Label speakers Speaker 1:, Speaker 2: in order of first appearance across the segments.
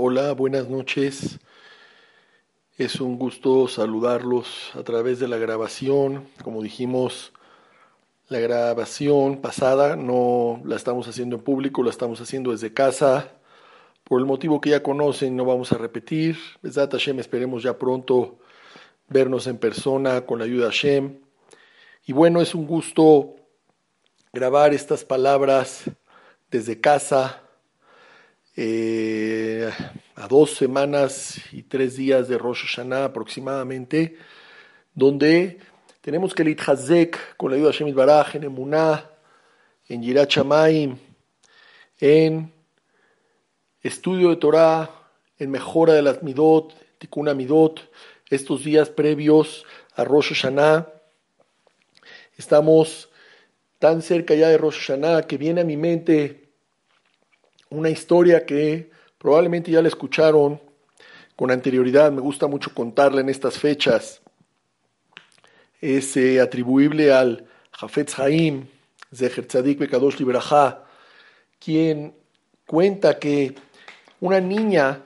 Speaker 1: Hola, buenas noches. Es un gusto saludarlos a través de la grabación. Como dijimos, la grabación pasada no la estamos haciendo en público, la estamos haciendo desde casa. Por el motivo que ya conocen, no vamos a repetir. Besat Hashem, esperemos ya pronto vernos en persona con la ayuda de Hashem. Y bueno, es un gusto grabar estas palabras desde casa eh, a dos semanas y tres días de Rosh Hashanah aproximadamente, donde tenemos que Hazek con la ayuda de Hashem Baraj en Emuná, en Yirat en estudio de Torah, en mejora de las Midot, Tikkun Midot, estos días previos a Rosh Hashanah. Estamos tan cerca ya de Rosh Hashanah que viene a mi mente una historia que probablemente ya la escucharon con anterioridad, me gusta mucho contarla en estas fechas. Es eh, atribuible al Jafetz Haim, Zeher Tzadik Bekadosh Libraja, quien cuenta que una niña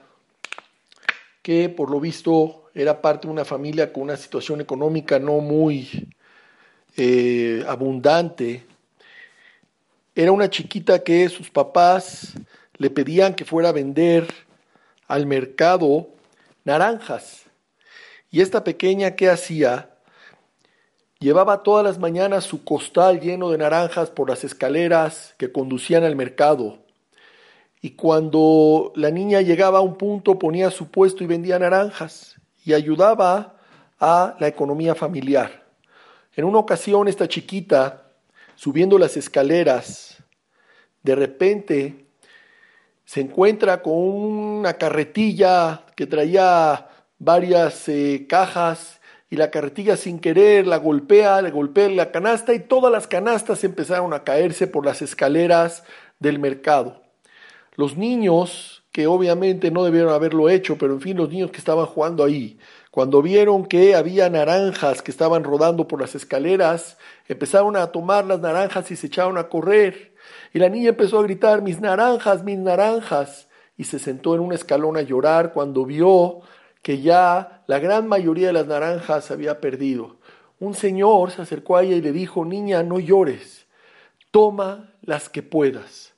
Speaker 1: que por lo visto era parte de una familia con una situación económica no muy eh, abundante, era una chiquita que sus papás le pedían que fuera a vender al mercado naranjas. Y esta pequeña, ¿qué hacía? Llevaba todas las mañanas su costal lleno de naranjas por las escaleras que conducían al mercado. Y cuando la niña llegaba a un punto ponía su puesto y vendía naranjas y ayudaba a la economía familiar. En una ocasión esta chiquita, subiendo las escaleras, de repente se encuentra con una carretilla que traía varias eh, cajas y la carretilla sin querer la golpea, le golpea la canasta y todas las canastas empezaron a caerse por las escaleras del mercado. Los niños, que obviamente no debieron haberlo hecho, pero en fin, los niños que estaban jugando ahí, cuando vieron que había naranjas que estaban rodando por las escaleras, empezaron a tomar las naranjas y se echaron a correr. Y la niña empezó a gritar, mis naranjas, mis naranjas. Y se sentó en un escalón a llorar cuando vio que ya la gran mayoría de las naranjas se había perdido. Un señor se acercó a ella y le dijo, niña, no llores, toma las que puedas.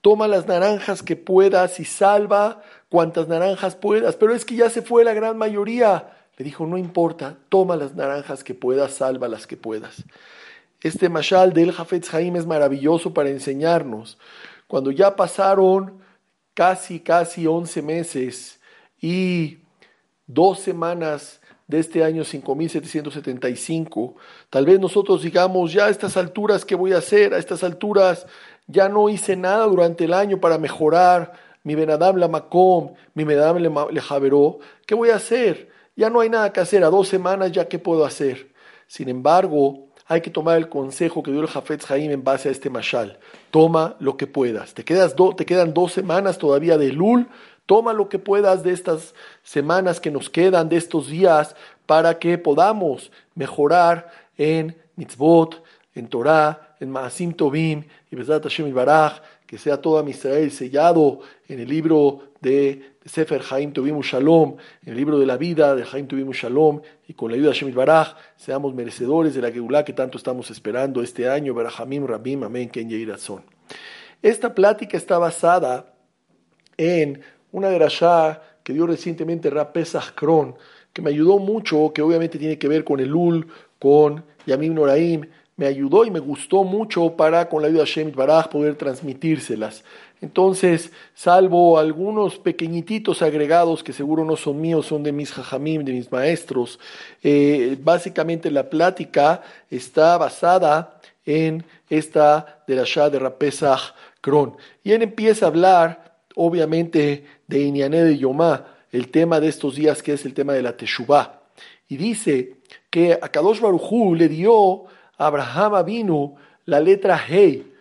Speaker 1: Toma las naranjas que puedas y salva cuantas naranjas puedas. Pero es que ya se fue la gran mayoría. Le dijo, no importa, toma las naranjas que puedas, salva las que puedas. Este mashal del Jafetz Haim es maravilloso para enseñarnos. Cuando ya pasaron casi, casi 11 meses y dos semanas de este año 5775, tal vez nosotros digamos, ya a estas alturas, ¿qué voy a hacer? A estas alturas ya no hice nada durante el año para mejorar mi Benadam la Makom, mi Benadam le Javeró. ¿Qué voy a hacer? Ya no hay nada que hacer. A dos semanas ya, ¿qué puedo hacer? Sin embargo, hay que tomar el consejo que dio el Jafetz Haim en base a este mashal. Toma lo que puedas. Te, quedas te quedan dos semanas todavía de Lul. Toma lo que puedas de estas semanas que nos quedan, de estos días, para que podamos mejorar en mitzvot, en Torah, en Maasim Tobim y Besat Hashem Baraj, que sea toda Israel sellado en el libro de Sefer Haim Tuvimos Shalom, el libro de la vida de Haim Tuvimos Shalom, y con la ayuda de Shemit Baraj, seamos merecedores de la Geulah que tanto estamos esperando este año, Barahamim Rabim, Amén, Ken Yehirazón. Esta plática está basada en una grashá que dio recientemente Rapesach Kron, que me ayudó mucho, que obviamente tiene que ver con el Ul, con Yamim Noraim, me ayudó y me gustó mucho para, con la ayuda de Shemit Baraj, poder transmitírselas. Entonces, salvo algunos pequeñititos agregados que seguro no son míos, son de mis jajamim, de mis maestros, eh, básicamente la plática está basada en esta de la Shah de Rapesach Kron. Y él empieza a hablar, obviamente, de Inyané de Yomá, el tema de estos días que es el tema de la Teshuvah. Y dice que a Kadosh Barujú le dio Abraham vino la letra Hey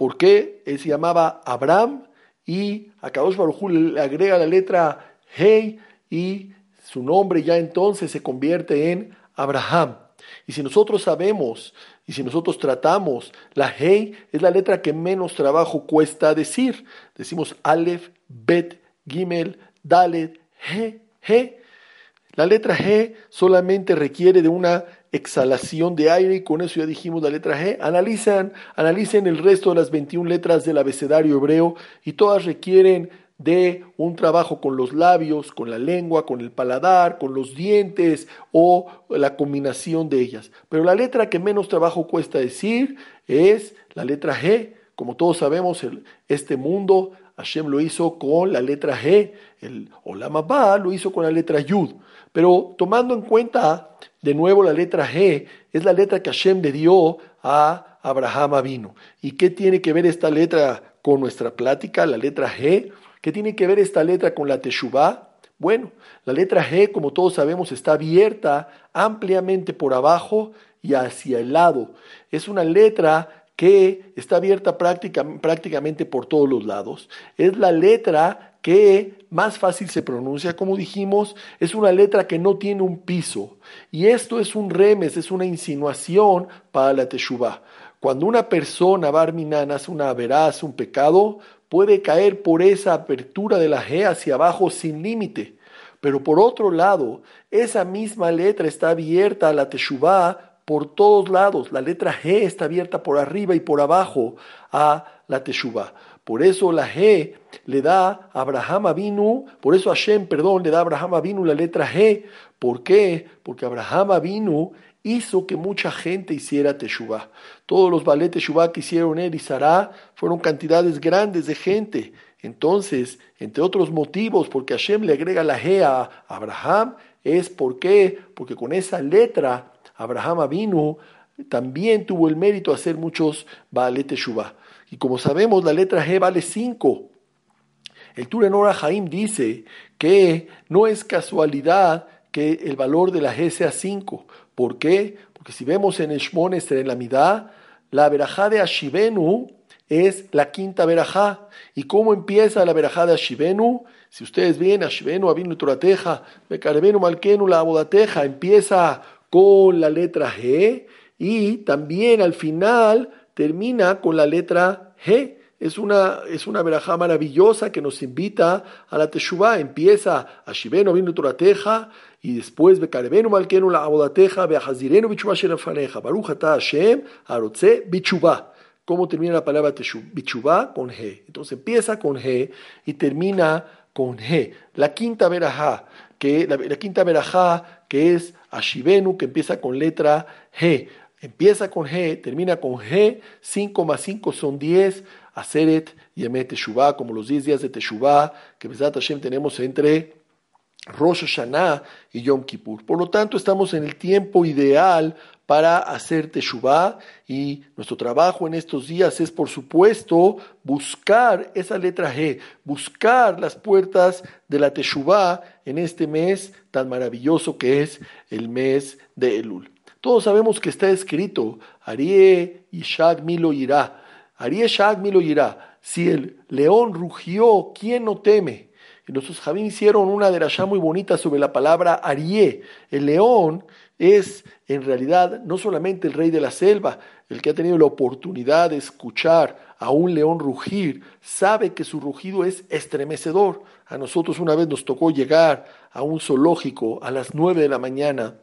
Speaker 1: ¿Por qué? Él se llamaba Abraham y a Kadosh Baruj le agrega la letra Hey y su nombre ya entonces se convierte en Abraham. Y si nosotros sabemos y si nosotros tratamos, la Hey es la letra que menos trabajo cuesta decir. Decimos Aleph, Bet, Gimel, Dalet, He, He. La letra G solamente requiere de una exhalación de aire y con eso ya dijimos la letra G. Analizan, analicen el resto de las 21 letras del abecedario hebreo y todas requieren de un trabajo con los labios, con la lengua, con el paladar, con los dientes o la combinación de ellas. Pero la letra que menos trabajo cuesta decir es la letra G. Como todos sabemos, este mundo Hashem lo hizo con la letra G, el Olam lo hizo con la letra Yud. Pero tomando en cuenta de nuevo la letra G, es la letra que Hashem le dio a Abraham Avino. ¿Y qué tiene que ver esta letra con nuestra plática, la letra G? ¿Qué tiene que ver esta letra con la Teshuvah? Bueno, la letra G, como todos sabemos, está abierta ampliamente por abajo y hacia el lado. Es una letra que está abierta prácticamente por todos los lados. Es la letra que más fácil se pronuncia, como dijimos, es una letra que no tiene un piso. Y esto es un remes, es una insinuación para la teshuvah. Cuando una persona, barminan, hace una veraz, un pecado, puede caer por esa apertura de la G hacia abajo sin límite. Pero por otro lado, esa misma letra está abierta a la teshuvah por todos lados. La letra G está abierta por arriba y por abajo a la Teshuvah. Por eso la G le da a Abraham Avinu, por eso Hashem, perdón, le da a Abraham Avinu la letra G. ¿Por qué? Porque Abraham Avinu hizo que mucha gente hiciera Teshuvah. Todos los ballet Teshuvah que hicieron él y Sarah fueron cantidades grandes de gente. Entonces, entre otros motivos, porque Hashem le agrega la G a Abraham, es porque, porque con esa letra Abraham Avinu también tuvo el mérito de hacer muchos Baale Teshuvah. Y como sabemos, la letra G vale 5. El Turenora Jaim dice que no es casualidad que el valor de la G sea 5. ¿Por qué? Porque si vemos en Eshmones, en la Midá, la verajá de Ashivenu es la quinta verajá. ¿Y cómo empieza la verajá de Ashivenu? Si ustedes ven, Ashivenu, Avinu Torateja, Bekarevenu Malkenu, la Abodateja, empieza con la letra G y también al final termina con la letra G. Es una, es una verajá maravillosa que nos invita a la Teshuvah. Empieza a Shiveno vino Torateja y después Bekarevenu Malkenu la Abodateja, Beahazirenu Bichuvah Sherafaneja, Baruch Ata Hashem, Arotze Bichuvah. ¿Cómo termina la palabra Bichuvah? Con G. Entonces empieza con G y termina con G. La quinta verajá, que la, quinta verajá que es Ashivenu, que empieza con letra G. Empieza con G, termina con G, 5 más 5 son 10, Aseret, Yemet Teshuvah, como los 10 días de Teshuvah, que Besat Hashem tenemos entre Rosh Hashanah y Yom Kippur. Por lo tanto, estamos en el tiempo ideal para hacer Teshuvah y nuestro trabajo en estos días es, por supuesto, buscar esa letra G, buscar las puertas de la Teshuvah en este mes tan maravilloso que es el mes de Elul. Todos sabemos que está escrito, Arie Ishag Milo irá, Arie Shag Milo irá, si el león rugió, ¿quién no teme? Y nuestros Javín hicieron una derashá muy bonita sobre la palabra Arié. El león es en realidad no solamente el rey de la selva, el que ha tenido la oportunidad de escuchar a un león rugir, sabe que su rugido es estremecedor. A nosotros una vez nos tocó llegar a un zoológico a las nueve de la mañana,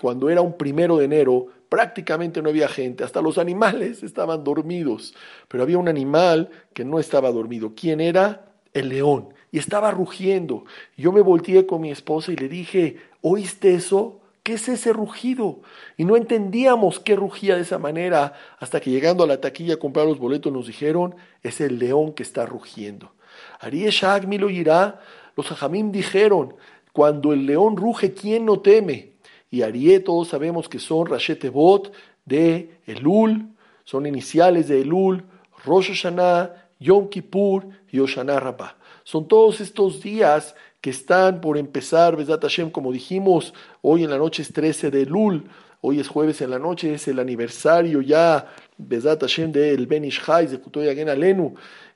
Speaker 1: cuando era un primero de enero, prácticamente no había gente, hasta los animales estaban dormidos, pero había un animal que no estaba dormido. ¿Quién era? El león y estaba rugiendo. Yo me volteé con mi esposa y le dije, ¿oíste eso? ¿Qué es ese rugido? Y no entendíamos qué rugía de esa manera hasta que llegando a la taquilla a comprar los boletos nos dijeron, es el león que está rugiendo. Arié Shagmi lo irá. Los ajamim dijeron, cuando el león ruge, ¿quién no teme? Y Arié todos sabemos que son Rashetebot de Elul, son iniciales de Elul, Rosh Hashanah, Yom Kippur y Oshanah Rabbah. Son todos estos días que están por empezar, Besat Hashem, como dijimos, hoy en la noche es 13 de Lul, hoy es jueves en la noche, es el aniversario ya, Besat Hashem, del Ben Ishai, de Kutoyagen Alenu,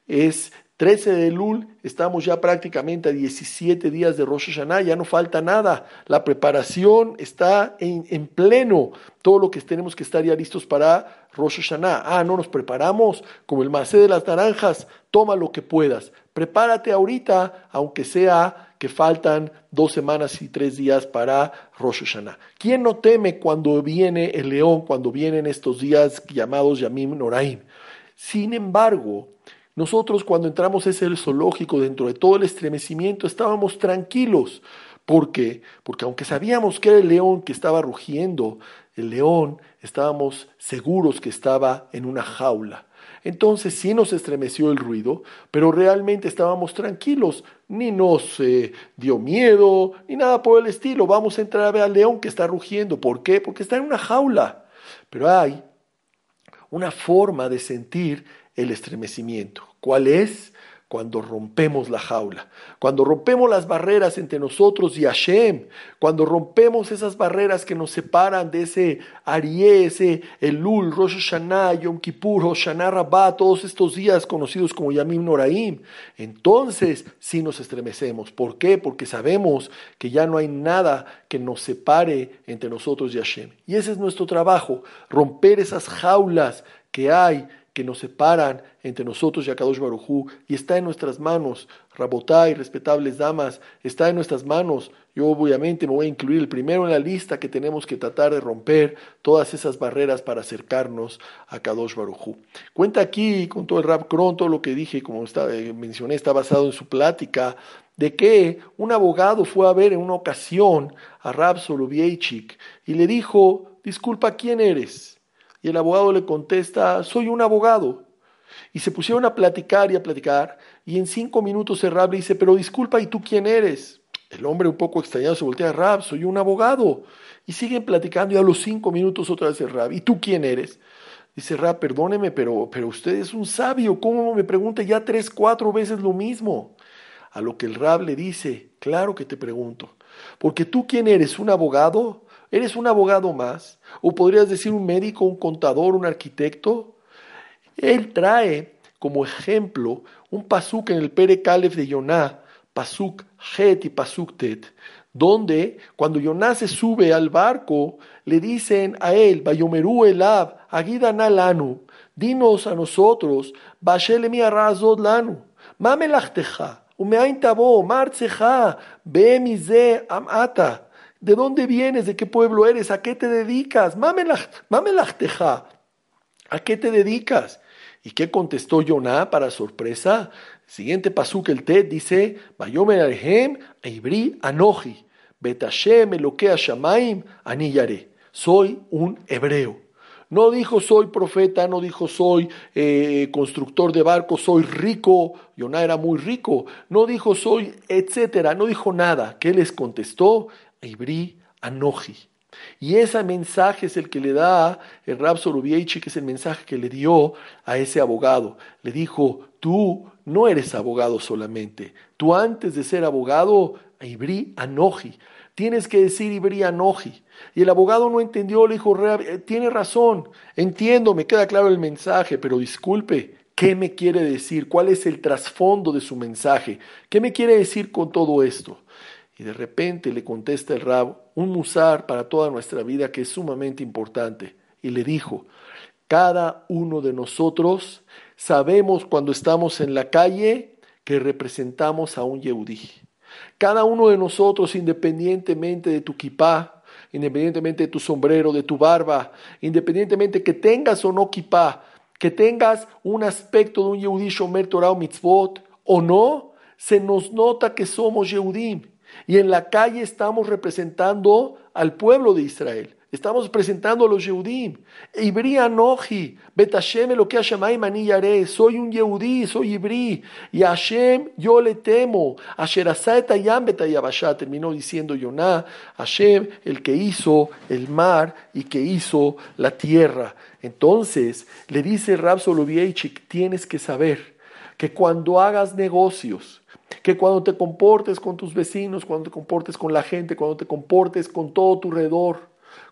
Speaker 1: es 13 de Lul, estamos ya prácticamente a 17 días de Rosh Hashanah, ya no falta nada. La preparación está en, en, pleno. Todo lo que tenemos que estar ya listos para Rosh Hashanah. Ah, no nos preparamos como el macé de las naranjas. Toma lo que puedas prepárate ahorita, aunque sea que faltan dos semanas y tres días para Rosh Hashanah. ¿Quién no teme cuando viene el león, cuando vienen estos días llamados Yamim Noraim? Sin embargo, nosotros cuando entramos a ese zoológico, dentro de todo el estremecimiento, estábamos tranquilos. ¿Por qué? Porque aunque sabíamos que era el león que estaba rugiendo, el león estábamos seguros que estaba en una jaula. Entonces sí nos estremeció el ruido, pero realmente estábamos tranquilos, ni nos eh, dio miedo, ni nada por el estilo. Vamos a entrar a ver al león que está rugiendo. ¿Por qué? Porque está en una jaula. Pero hay una forma de sentir el estremecimiento. ¿Cuál es? Cuando rompemos la jaula, cuando rompemos las barreras entre nosotros y Hashem, cuando rompemos esas barreras que nos separan de ese Arié, ese Elul, Rosh Hashanah, Yom Kippur, Hoshana Rabbah, todos estos días conocidos como Yamim Noraim, entonces sí nos estremecemos. ¿Por qué? Porque sabemos que ya no hay nada que nos separe entre nosotros y Hashem. Y ese es nuestro trabajo, romper esas jaulas que hay que nos separan entre nosotros y Akadosh Barujú, y está en nuestras manos, Rabotay, respetables damas, está en nuestras manos. Yo obviamente me voy a incluir el primero en la lista que tenemos que tratar de romper todas esas barreras para acercarnos a Kadosh Barujú. Cuenta aquí con todo el rap cron, todo lo que dije, como eh, mencioné, está basado en su plática, de que un abogado fue a ver en una ocasión a Rab Soloviechik y le dijo, disculpa, ¿quién eres? Y el abogado le contesta, soy un abogado. Y se pusieron a platicar y a platicar, y en cinco minutos el rab le dice, pero disculpa, ¿y tú quién eres? El hombre un poco extrañado se voltea Rab, soy un abogado. Y siguen platicando y a los cinco minutos otra vez el Rab, ¿y tú quién eres? Dice Rab, perdóneme, pero, pero usted es un sabio, ¿cómo me pregunta ya tres, cuatro veces lo mismo? A lo que el Rab le dice, claro que te pregunto, porque tú quién eres, un abogado, ¿Eres un abogado más? ¿O podrías decir un médico, un contador, un arquitecto? Él trae como ejemplo un pasuk en el Pere Calef de Yoná, pasuk Het y pasuk Tet, donde cuando Yoná se sube al barco, le dicen a él, Bayomeru Elab, Agidan lanu, dinos a nosotros, Bashelemi Arazod lanu, Mamelachteja, Umeain Tabo, Martzeja, Bemize Amata. ¿De dónde vienes? ¿De qué pueblo eres? ¿A qué te dedicas? Mamelachteja. ¿A qué te dedicas? ¿Y qué contestó Yoná para sorpresa? Siguiente pasuk el Tet dice, Bayomer Arhem, Eibri Anoji, Betashem Elokea Shamaim, Aniyare. Soy un hebreo. No dijo soy profeta, no dijo soy eh, constructor de barcos, soy rico, Yoná era muy rico, no dijo soy etcétera, no dijo nada. ¿Qué les contestó? Ibri Anoji. Y ese mensaje es el que le da el Rab Sorobieichi, que es el mensaje que le dio a ese abogado. Le dijo, tú no eres abogado solamente, tú antes de ser abogado, Ibri Anoji. Tienes que decir Ibri Anoji. Y el abogado no entendió, le dijo, eh, tiene razón, entiendo, me queda claro el mensaje, pero disculpe, ¿qué me quiere decir? ¿Cuál es el trasfondo de su mensaje? ¿Qué me quiere decir con todo esto? Y de repente le contesta el rab un musar para toda nuestra vida que es sumamente importante. Y le dijo, cada uno de nosotros sabemos cuando estamos en la calle que representamos a un yehudí. Cada uno de nosotros, independientemente de tu kipá, independientemente de tu sombrero, de tu barba, independientemente que tengas o no kipá, que tengas un aspecto de un yehudí shomer Torah o mitzvot o no, se nos nota que somos yehudim. Y en la calle estamos representando al pueblo de Israel. Estamos presentando a los Yehudim. Ibri Anoji, Betashem lo que Mani Yare. Soy un Yehudí, soy Ibri. Y a Hashem yo le temo. Terminó diciendo Yonah. Hashem, el que hizo el mar y que hizo la tierra. Entonces le dice Rab tienes que saber que cuando hagas negocios, que cuando te comportes con tus vecinos, cuando te comportes con la gente, cuando te comportes con todo tu alrededor,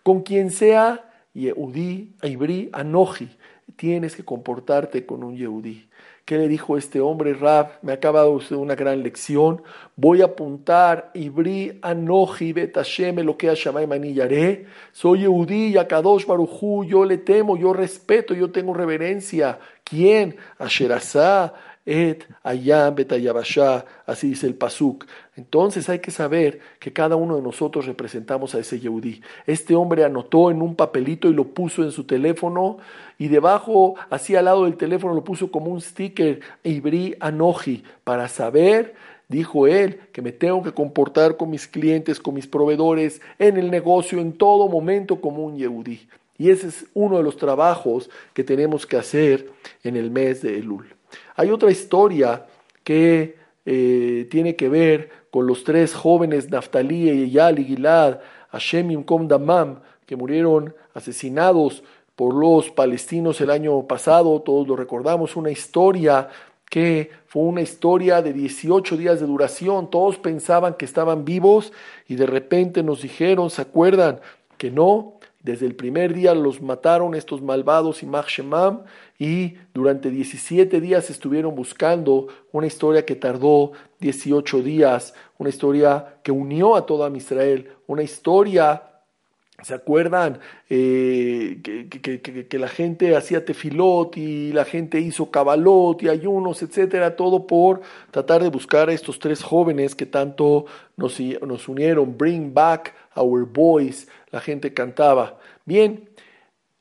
Speaker 1: con quien sea, Yehudí, Ibri, Anoji, tienes que comportarte con un Yehudí. ¿Qué le dijo este hombre, Rab? Me acaba de usted una gran lección. Voy a apuntar, Ibri, Anoji, Betashem, lo que Shamay Manillaré. Soy Yehudí, Yakadosh Barujú, yo le temo, yo respeto, yo tengo reverencia. ¿Quién? Asherazá et ayam betayabashá, así dice el pasuk. Entonces hay que saber que cada uno de nosotros representamos a ese Yehudí. Este hombre anotó en un papelito y lo puso en su teléfono y debajo, así al lado del teléfono, lo puso como un sticker, Ibri Anoji, para saber dijo él, que me tengo que comportar con mis clientes, con mis proveedores, en el negocio, en todo momento como un Yehudí. Y ese es uno de los trabajos que tenemos que hacer en el mes de Elul. Hay otra historia que eh, tiene que ver con los tres jóvenes Naftali, Eyal y Gilad, Hashem Yimkom Damam, que murieron asesinados por los palestinos el año pasado, todos lo recordamos, una historia que fue una historia de 18 días de duración, todos pensaban que estaban vivos y de repente nos dijeron, ¿se acuerdan? Que no, desde el primer día los mataron estos malvados y Shemam y durante 17 días estuvieron buscando una historia que tardó 18 días, una historia que unió a toda Israel, una historia ¿Se acuerdan eh, que, la gente hacía tefilot y la gente hizo cabalot y ayunos, etcétera? Todo por tratar de buscar a estos tres jóvenes que tanto nos, unieron. Bring back our boys, la gente cantaba. Bien,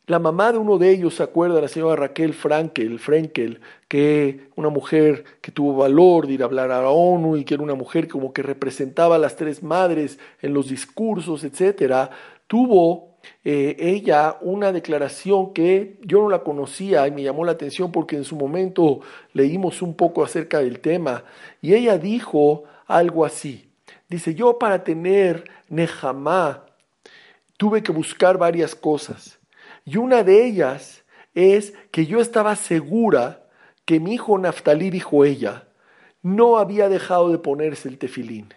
Speaker 1: la mamá de uno de ellos, ¿se acuerda? La señora Raquel Frankel, Frankel, que una mujer que tuvo valor de ir a hablar a la ONU y que era una mujer como que representaba a las tres madres en los discursos, etcétera tuvo eh, ella una declaración que yo no la conocía y me llamó la atención porque en su momento leímos un poco acerca del tema y ella dijo algo así. Dice, yo para tener Nehama tuve que buscar varias cosas y una de ellas es que yo estaba segura que mi hijo Naftalí, dijo ella, no había dejado de ponerse el tefilín.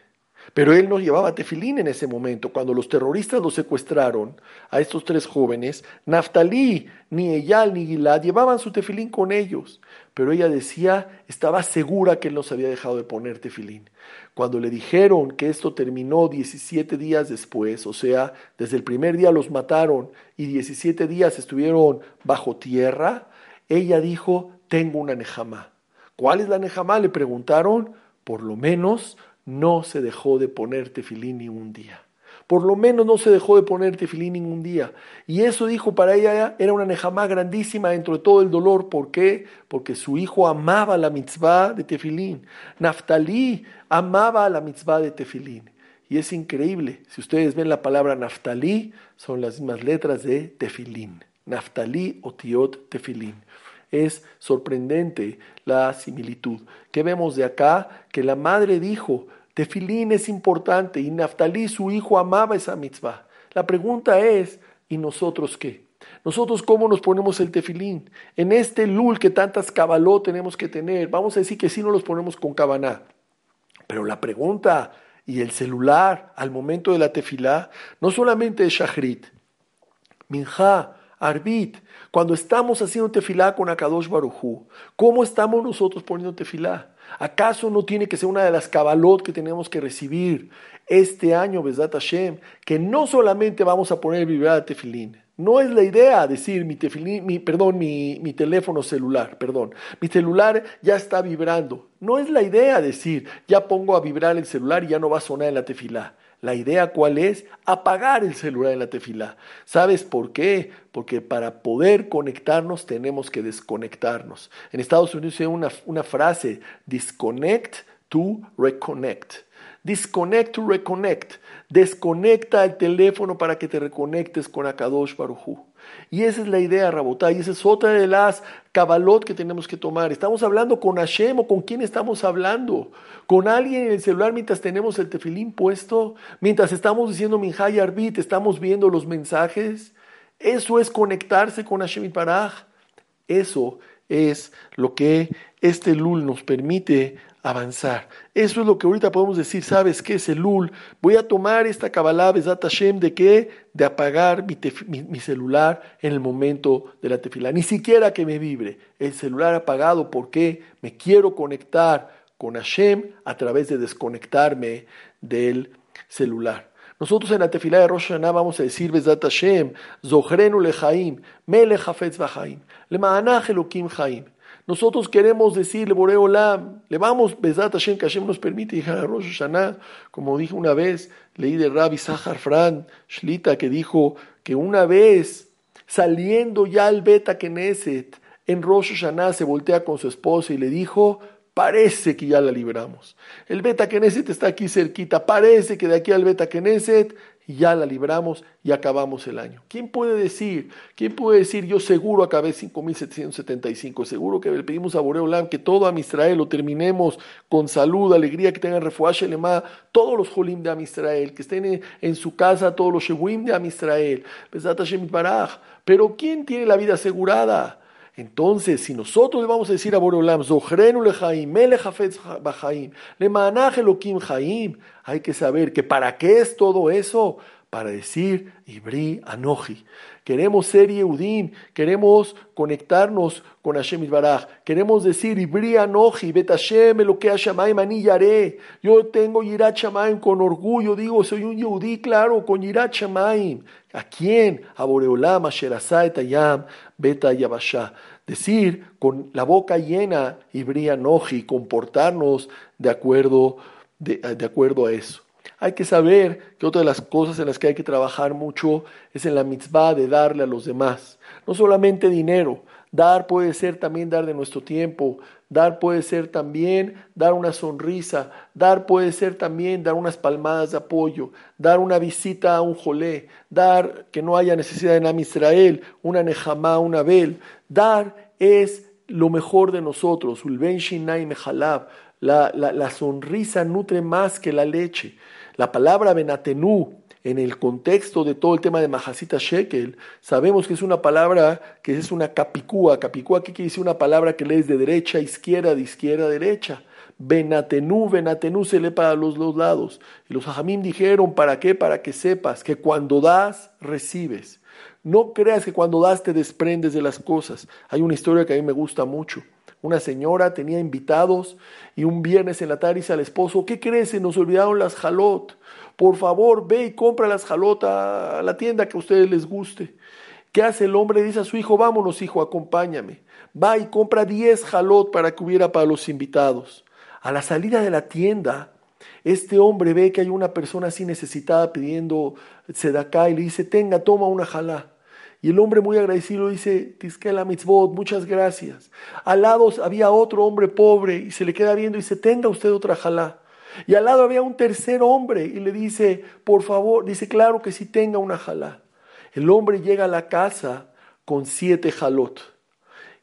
Speaker 1: Pero él no llevaba tefilín en ese momento. Cuando los terroristas lo secuestraron a estos tres jóvenes, Naftalí, ni Eyal, ni Gilad llevaban su tefilín con ellos. Pero ella decía, estaba segura que él no se había dejado de poner tefilín. Cuando le dijeron que esto terminó 17 días después, o sea, desde el primer día los mataron y 17 días estuvieron bajo tierra, ella dijo, tengo una nejamá. ¿Cuál es la nejamá? Le preguntaron, por lo menos no se dejó de poner tefilín ni un día. Por lo menos no se dejó de poner tefilín ningún día. Y eso dijo para ella era una nejamá grandísima dentro de todo el dolor. ¿Por qué? Porque su hijo amaba la mitzvah de tefilín. Naftalí amaba la mitzvah de tefilín. Y es increíble. Si ustedes ven la palabra Naftalí, son las mismas letras de tefilín. Naftalí o tiot tefilín. Es sorprendente la similitud. ¿Qué vemos de acá? Que la madre dijo, Tefilín es importante y Naftalí, su hijo, amaba esa mitzvah. La pregunta es, ¿y nosotros qué? Nosotros cómo nos ponemos el tefilín. En este lul que tantas cabaló tenemos que tener, vamos a decir que sí no los ponemos con cabaná. Pero la pregunta, ¿y el celular al momento de la tefilá? No solamente es shahrit, minja, arbit, cuando estamos haciendo tefilá con Akadosh Barujú, ¿cómo estamos nosotros poniendo tefilá? ¿Acaso no tiene que ser una de las cabalot que tenemos que recibir este año, Besdat Hashem? Que no solamente vamos a poner vibrar de tefilín. No es la idea decir mi tefilín, mi, perdón, mi, mi teléfono celular, perdón. Mi celular ya está vibrando. No es la idea decir ya pongo a vibrar el celular y ya no va a sonar en la tefilá. La idea cuál es? Apagar el celular en la tefila. ¿Sabes por qué? Porque para poder conectarnos tenemos que desconectarnos. En Estados Unidos hay una, una frase, disconnect to reconnect. Disconnect to reconnect. Desconecta el teléfono para que te reconectes con Akadosh Barujú. Y esa es la idea, Rabotá, y esa es otra de las cabalot que tenemos que tomar. ¿Estamos hablando con Hashem o con quién estamos hablando? ¿Con alguien en el celular mientras tenemos el tefilín puesto? Mientras estamos diciendo Minjay Arbit, estamos viendo los mensajes. Eso es conectarse con Hashem y Paraj. Eso es lo que este Lul nos permite avanzar. Eso es lo que ahorita podemos decir, ¿sabes qué es? Voy a tomar esta Kabbalah Besat Hashem de qué? De apagar mi, celular en el momento de la tefila. Ni siquiera que me vibre. El celular apagado, ¿por qué? Me quiero conectar con Hashem a través de desconectarme del celular. Nosotros en la tefila de Rosh Hashanah vamos a decir Besat Hashem, Zohrenu lechaim, Melech hafetz vachaim, Lemaanach Elokim chaim. Nosotros queremos decirle, Boreolam, le vamos, Besat Hashem, que Hashem nos permite, hija de Rosh Hashanah, como dije una vez, leí de Rabbi Sahar Fran Shlita, que dijo que una vez, saliendo ya al Beta Knesset, en Rosh Hashanah se voltea con su esposa y le dijo, parece que ya la libramos. El Beta Knesset está aquí cerquita, parece que de aquí al Beta Knesset ya la libramos y acabamos el año. ¿Quién puede decir? ¿Quién puede decir yo seguro acabé 5775? Seguro que le pedimos a Boreolam que todo a lo terminemos con salud, alegría, que tengan refuaje lema, todos los jolim de Amisrael, que estén en, su casa todos los shebuim de Amisrael. Pero ¿quién tiene la vida asegurada? Entonces, si nosotros le vamos a decir a Boreolam, Zohrenu lechaim, Melech bachaim, lemanach elokim chaim, hay que saber que para qué es todo eso, para decir Ibri Anoji. Queremos ser Yehudim, queremos conectarnos con Hashem Baraj, queremos decir Ibri Anoji, Bet Hashem, lo que Hashemayim ani yaré. Yo tengo Yirat Shamaim con orgullo, digo, soy un Yehudí, claro, con Yirat Shamaim. ¿A quién? A Boreolam, a Sherazai Tayam, Beta Yabashá. Decir con la boca llena, Ibri Anoji, comportarnos de acuerdo, de acuerdo a eso. Hay que saber que otra de las cosas en las que hay que trabajar mucho es en la mitzvah de darle a los demás. No solamente dinero, dar puede ser también dar de nuestro tiempo, dar puede ser también dar una sonrisa, dar puede ser también dar unas palmadas de apoyo, dar una visita a un jolé, dar que no haya necesidad de Nam Israel, una nejamá, una bel. Dar es lo mejor de nosotros, ulben shinai mehalab. La, la, la sonrisa nutre más que la leche. La palabra Benatenú, en el contexto de todo el tema de Mahasita Shekel, sabemos que es una palabra que es una capicúa. Capicúa, ¿qué quiere decir? Una palabra que lees de derecha a izquierda, de izquierda a derecha. Benatenú, Benatenú se lee para los dos lados. Y los ajamín dijeron, ¿para qué? Para que sepas que cuando das, recibes. No creas que cuando das te desprendes de las cosas. Hay una historia que a mí me gusta mucho. Una señora tenía invitados y un viernes en la tarde dice al esposo, ¿qué crees? Nos olvidaron las jalot. Por favor, ve y compra las jalot a la tienda que a ustedes les guste. ¿Qué hace el hombre? Dice a su hijo, vámonos hijo, acompáñame. Va y compra 10 jalot para que hubiera para los invitados. A la salida de la tienda, este hombre ve que hay una persona así necesitada pidiendo sedacá y le dice, tenga, toma una jalá. Y el hombre muy agradecido dice, Tiskela mitzvot, muchas gracias. Al lado había otro hombre pobre y se le queda viendo y dice, tenga usted otra jalá. Y al lado había un tercer hombre y le dice, por favor, dice, claro que sí tenga una jalá. El hombre llega a la casa con siete jalot.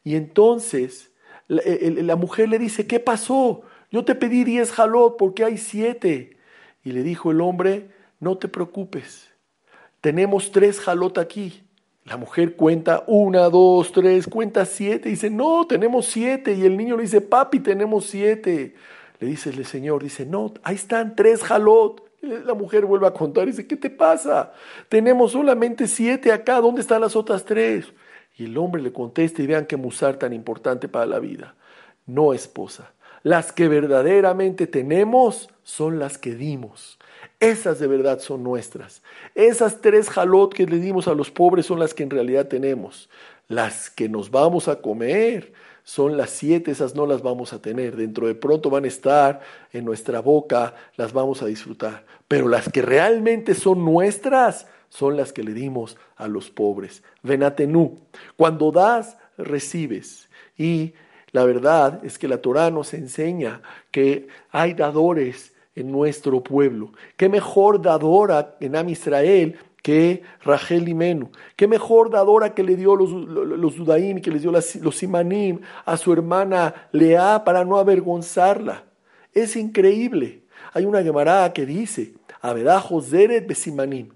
Speaker 1: Y entonces la, la mujer le dice, ¿qué pasó? Yo te pedí diez jalot porque hay siete. Y le dijo el hombre, no te preocupes, tenemos tres jalot aquí. La mujer cuenta una, dos, tres, cuenta siete. Dice, no, tenemos siete. Y el niño le dice, papi, tenemos siete. Le dice el señor, dice, no, ahí están tres jalot. La mujer vuelve a contar y dice, ¿qué te pasa? Tenemos solamente siete acá, ¿dónde están las otras tres? Y el hombre le contesta y vean qué musar tan importante para la vida. No, esposa. Las que verdaderamente tenemos son las que dimos. Esas de verdad son nuestras. Esas tres jalot que le dimos a los pobres son las que en realidad tenemos. Las que nos vamos a comer son las siete, esas no las vamos a tener. Dentro de pronto van a estar en nuestra boca, las vamos a disfrutar. Pero las que realmente son nuestras son las que le dimos a los pobres. Venatenú. Cuando das, recibes. Y la verdad es que la Torah nos enseña que hay dadores en nuestro pueblo. Qué mejor dadora en Am Israel que Rachel Imenu. Qué mejor dadora que le dio los, los, Dudaim, que les dio los Simanim a su hermana Lea para no avergonzarla. Es increíble. Hay una Gemara que dice, Avedá Joseret Besimanim.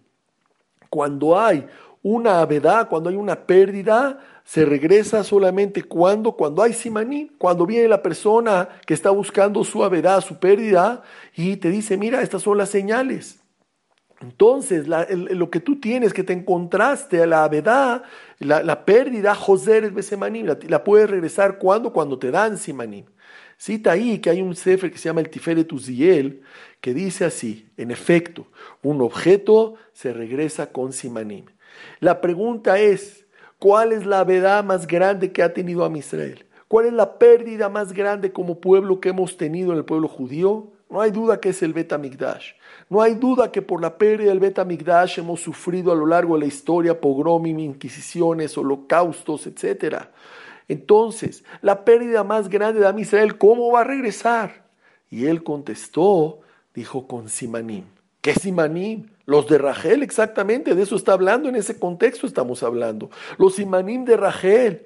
Speaker 1: Cuando hay una avedá, cuando hay una pérdida, se regresa solamente cuando, cuando hay simaní, cuando viene la persona que está buscando su avedad, su pérdida, y te dice, mira, estas son las señales. Entonces, lo que tú tienes, que te encontraste a la avedad, la, la pérdida, José es la, la puedes regresar cuando, cuando te dan simaní. Cita ahí que hay un sefer que se llama el Tiferet Uziel, que dice así, en efecto, un objeto se regresa con simanim. La pregunta es, ¿Cuál es la verdad más grande que ha tenido a Israel? ¿Cuál es la pérdida más grande como pueblo que hemos tenido en el pueblo judío? No hay duda que es el Bet No hay duda que por la pérdida del Bet hemos sufrido a lo largo de la historia pogrom, inquisiciones, holocaustos, etc. Entonces, la pérdida más grande de Am Israel, ¿cómo va a regresar? Y él contestó, dijo con Simanim. ¿Qué Simanim? Los de Rachel, exactamente, de eso está hablando, en ese contexto estamos hablando. Los Simanim de Rachel.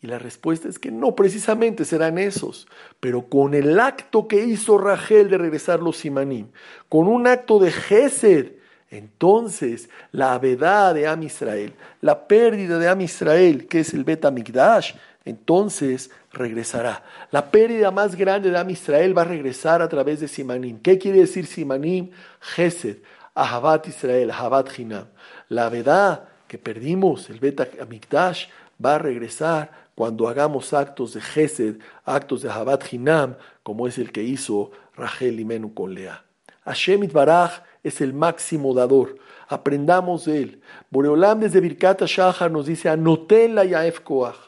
Speaker 1: Y la respuesta es que no precisamente serán esos, pero con el acto que hizo Rachel de regresar los Simanim, con un acto de Gesed, entonces la avedad de Am Israel, la pérdida de Am Israel, que es el Bet Amigdash, entonces regresará. La pérdida más grande de Am Israel va a regresar a través de Simanim. ¿Qué quiere decir Simanim? Gesed, Ahabat Israel, Ahabat Hinam. La avedad que perdimos, el Bet Amigdash, va a regresar cuando hagamos actos de Gesed, actos de Habat Hinam, como es el que hizo Rachel y Menú con Lea. Hashem Baraj es el máximo dador. Aprendamos de él. Boreolam desde Birkat Shahar nos dice, anoten la Yaef Koach.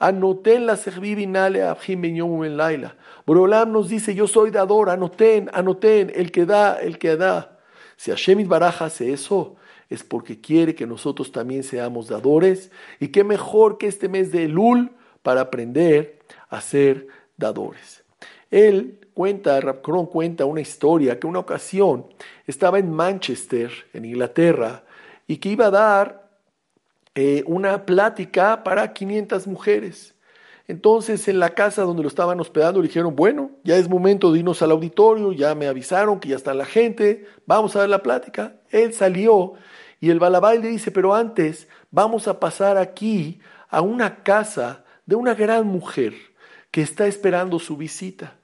Speaker 1: Anoten la Sehbibinale Abhim Ben Laila. Boreolam nos dice, yo soy dador, anoten, anoten, el que da, el que da. Si Hashem Baraj hace eso, es porque quiere que nosotros también seamos dadores. Y qué mejor que este mes de Elul para aprender a ser dadores. Él cuenta, Rapcron cuenta una historia que una ocasión estaba en Manchester, en Inglaterra, y que iba a dar eh, una plática para 500 mujeres. Entonces en la casa donde lo estaban hospedando le dijeron, bueno, ya es momento de irnos al auditorio, ya me avisaron que ya está la gente, vamos a dar la plática. Él salió y el balabay le dice, pero antes vamos a pasar aquí a una casa de una gran mujer que está esperando su visita.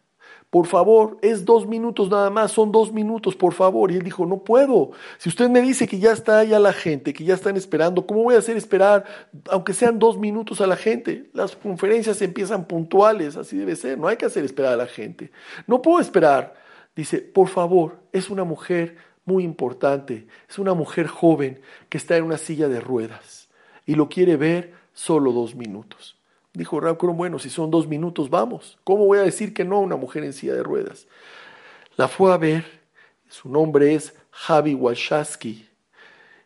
Speaker 1: Por favor, es dos minutos nada más, son dos minutos, por favor. Y él dijo, no puedo. Si usted me dice que ya está allá la gente, que ya están esperando, ¿cómo voy a hacer esperar, aunque sean dos minutos a la gente? Las conferencias empiezan puntuales, así debe ser, no hay que hacer esperar a la gente. No puedo esperar. Dice, por favor, es una mujer muy importante. Es una mujer joven que está en una silla de ruedas y lo quiere ver solo dos minutos. Dijo Rab bueno, si son dos minutos, vamos. ¿Cómo voy a decir que no a una mujer en silla de ruedas? La fue a ver, su nombre es Javi Walshaski,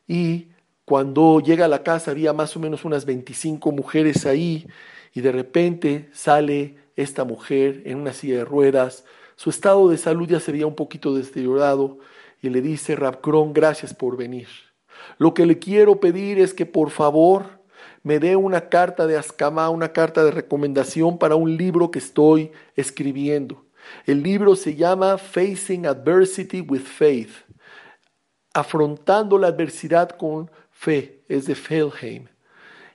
Speaker 1: y cuando llega a la casa había más o menos unas 25 mujeres ahí, y de repente sale esta mujer en una silla de ruedas, su estado de salud ya se veía un poquito deteriorado, y le dice, Rabcron, gracias por venir. Lo que le quiero pedir es que por favor me dé una carta de Ascama, una carta de recomendación para un libro que estoy escribiendo. El libro se llama Facing Adversity with Faith, afrontando la adversidad con fe, es de Felheim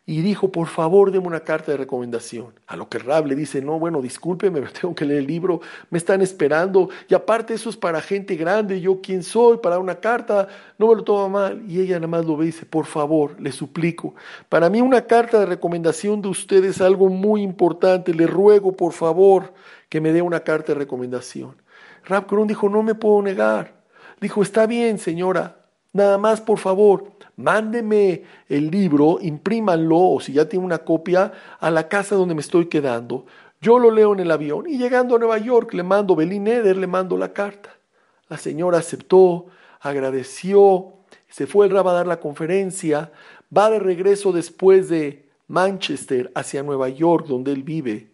Speaker 1: y dijo, por favor, deme una carta de recomendación. A lo que Rab le dice, no, bueno, discúlpeme, tengo que leer el libro, me están esperando, y aparte eso es para gente grande, yo quién soy, para una carta, no me lo toma mal. Y ella nada más lo ve y dice, por favor, le suplico, para mí una carta de recomendación de usted es algo muy importante, le ruego, por favor, que me dé una carta de recomendación. Rab Kron dijo, no me puedo negar. Dijo, está bien, señora, nada más, por favor, mándeme el libro, imprímanlo o si ya tiene una copia a la casa donde me estoy quedando. Yo lo leo en el avión y llegando a Nueva York le mando Belín Eder, le mando la carta. La señora aceptó, agradeció, se fue el Rab a dar la conferencia, va de regreso después de Manchester hacia Nueva York, donde él vive,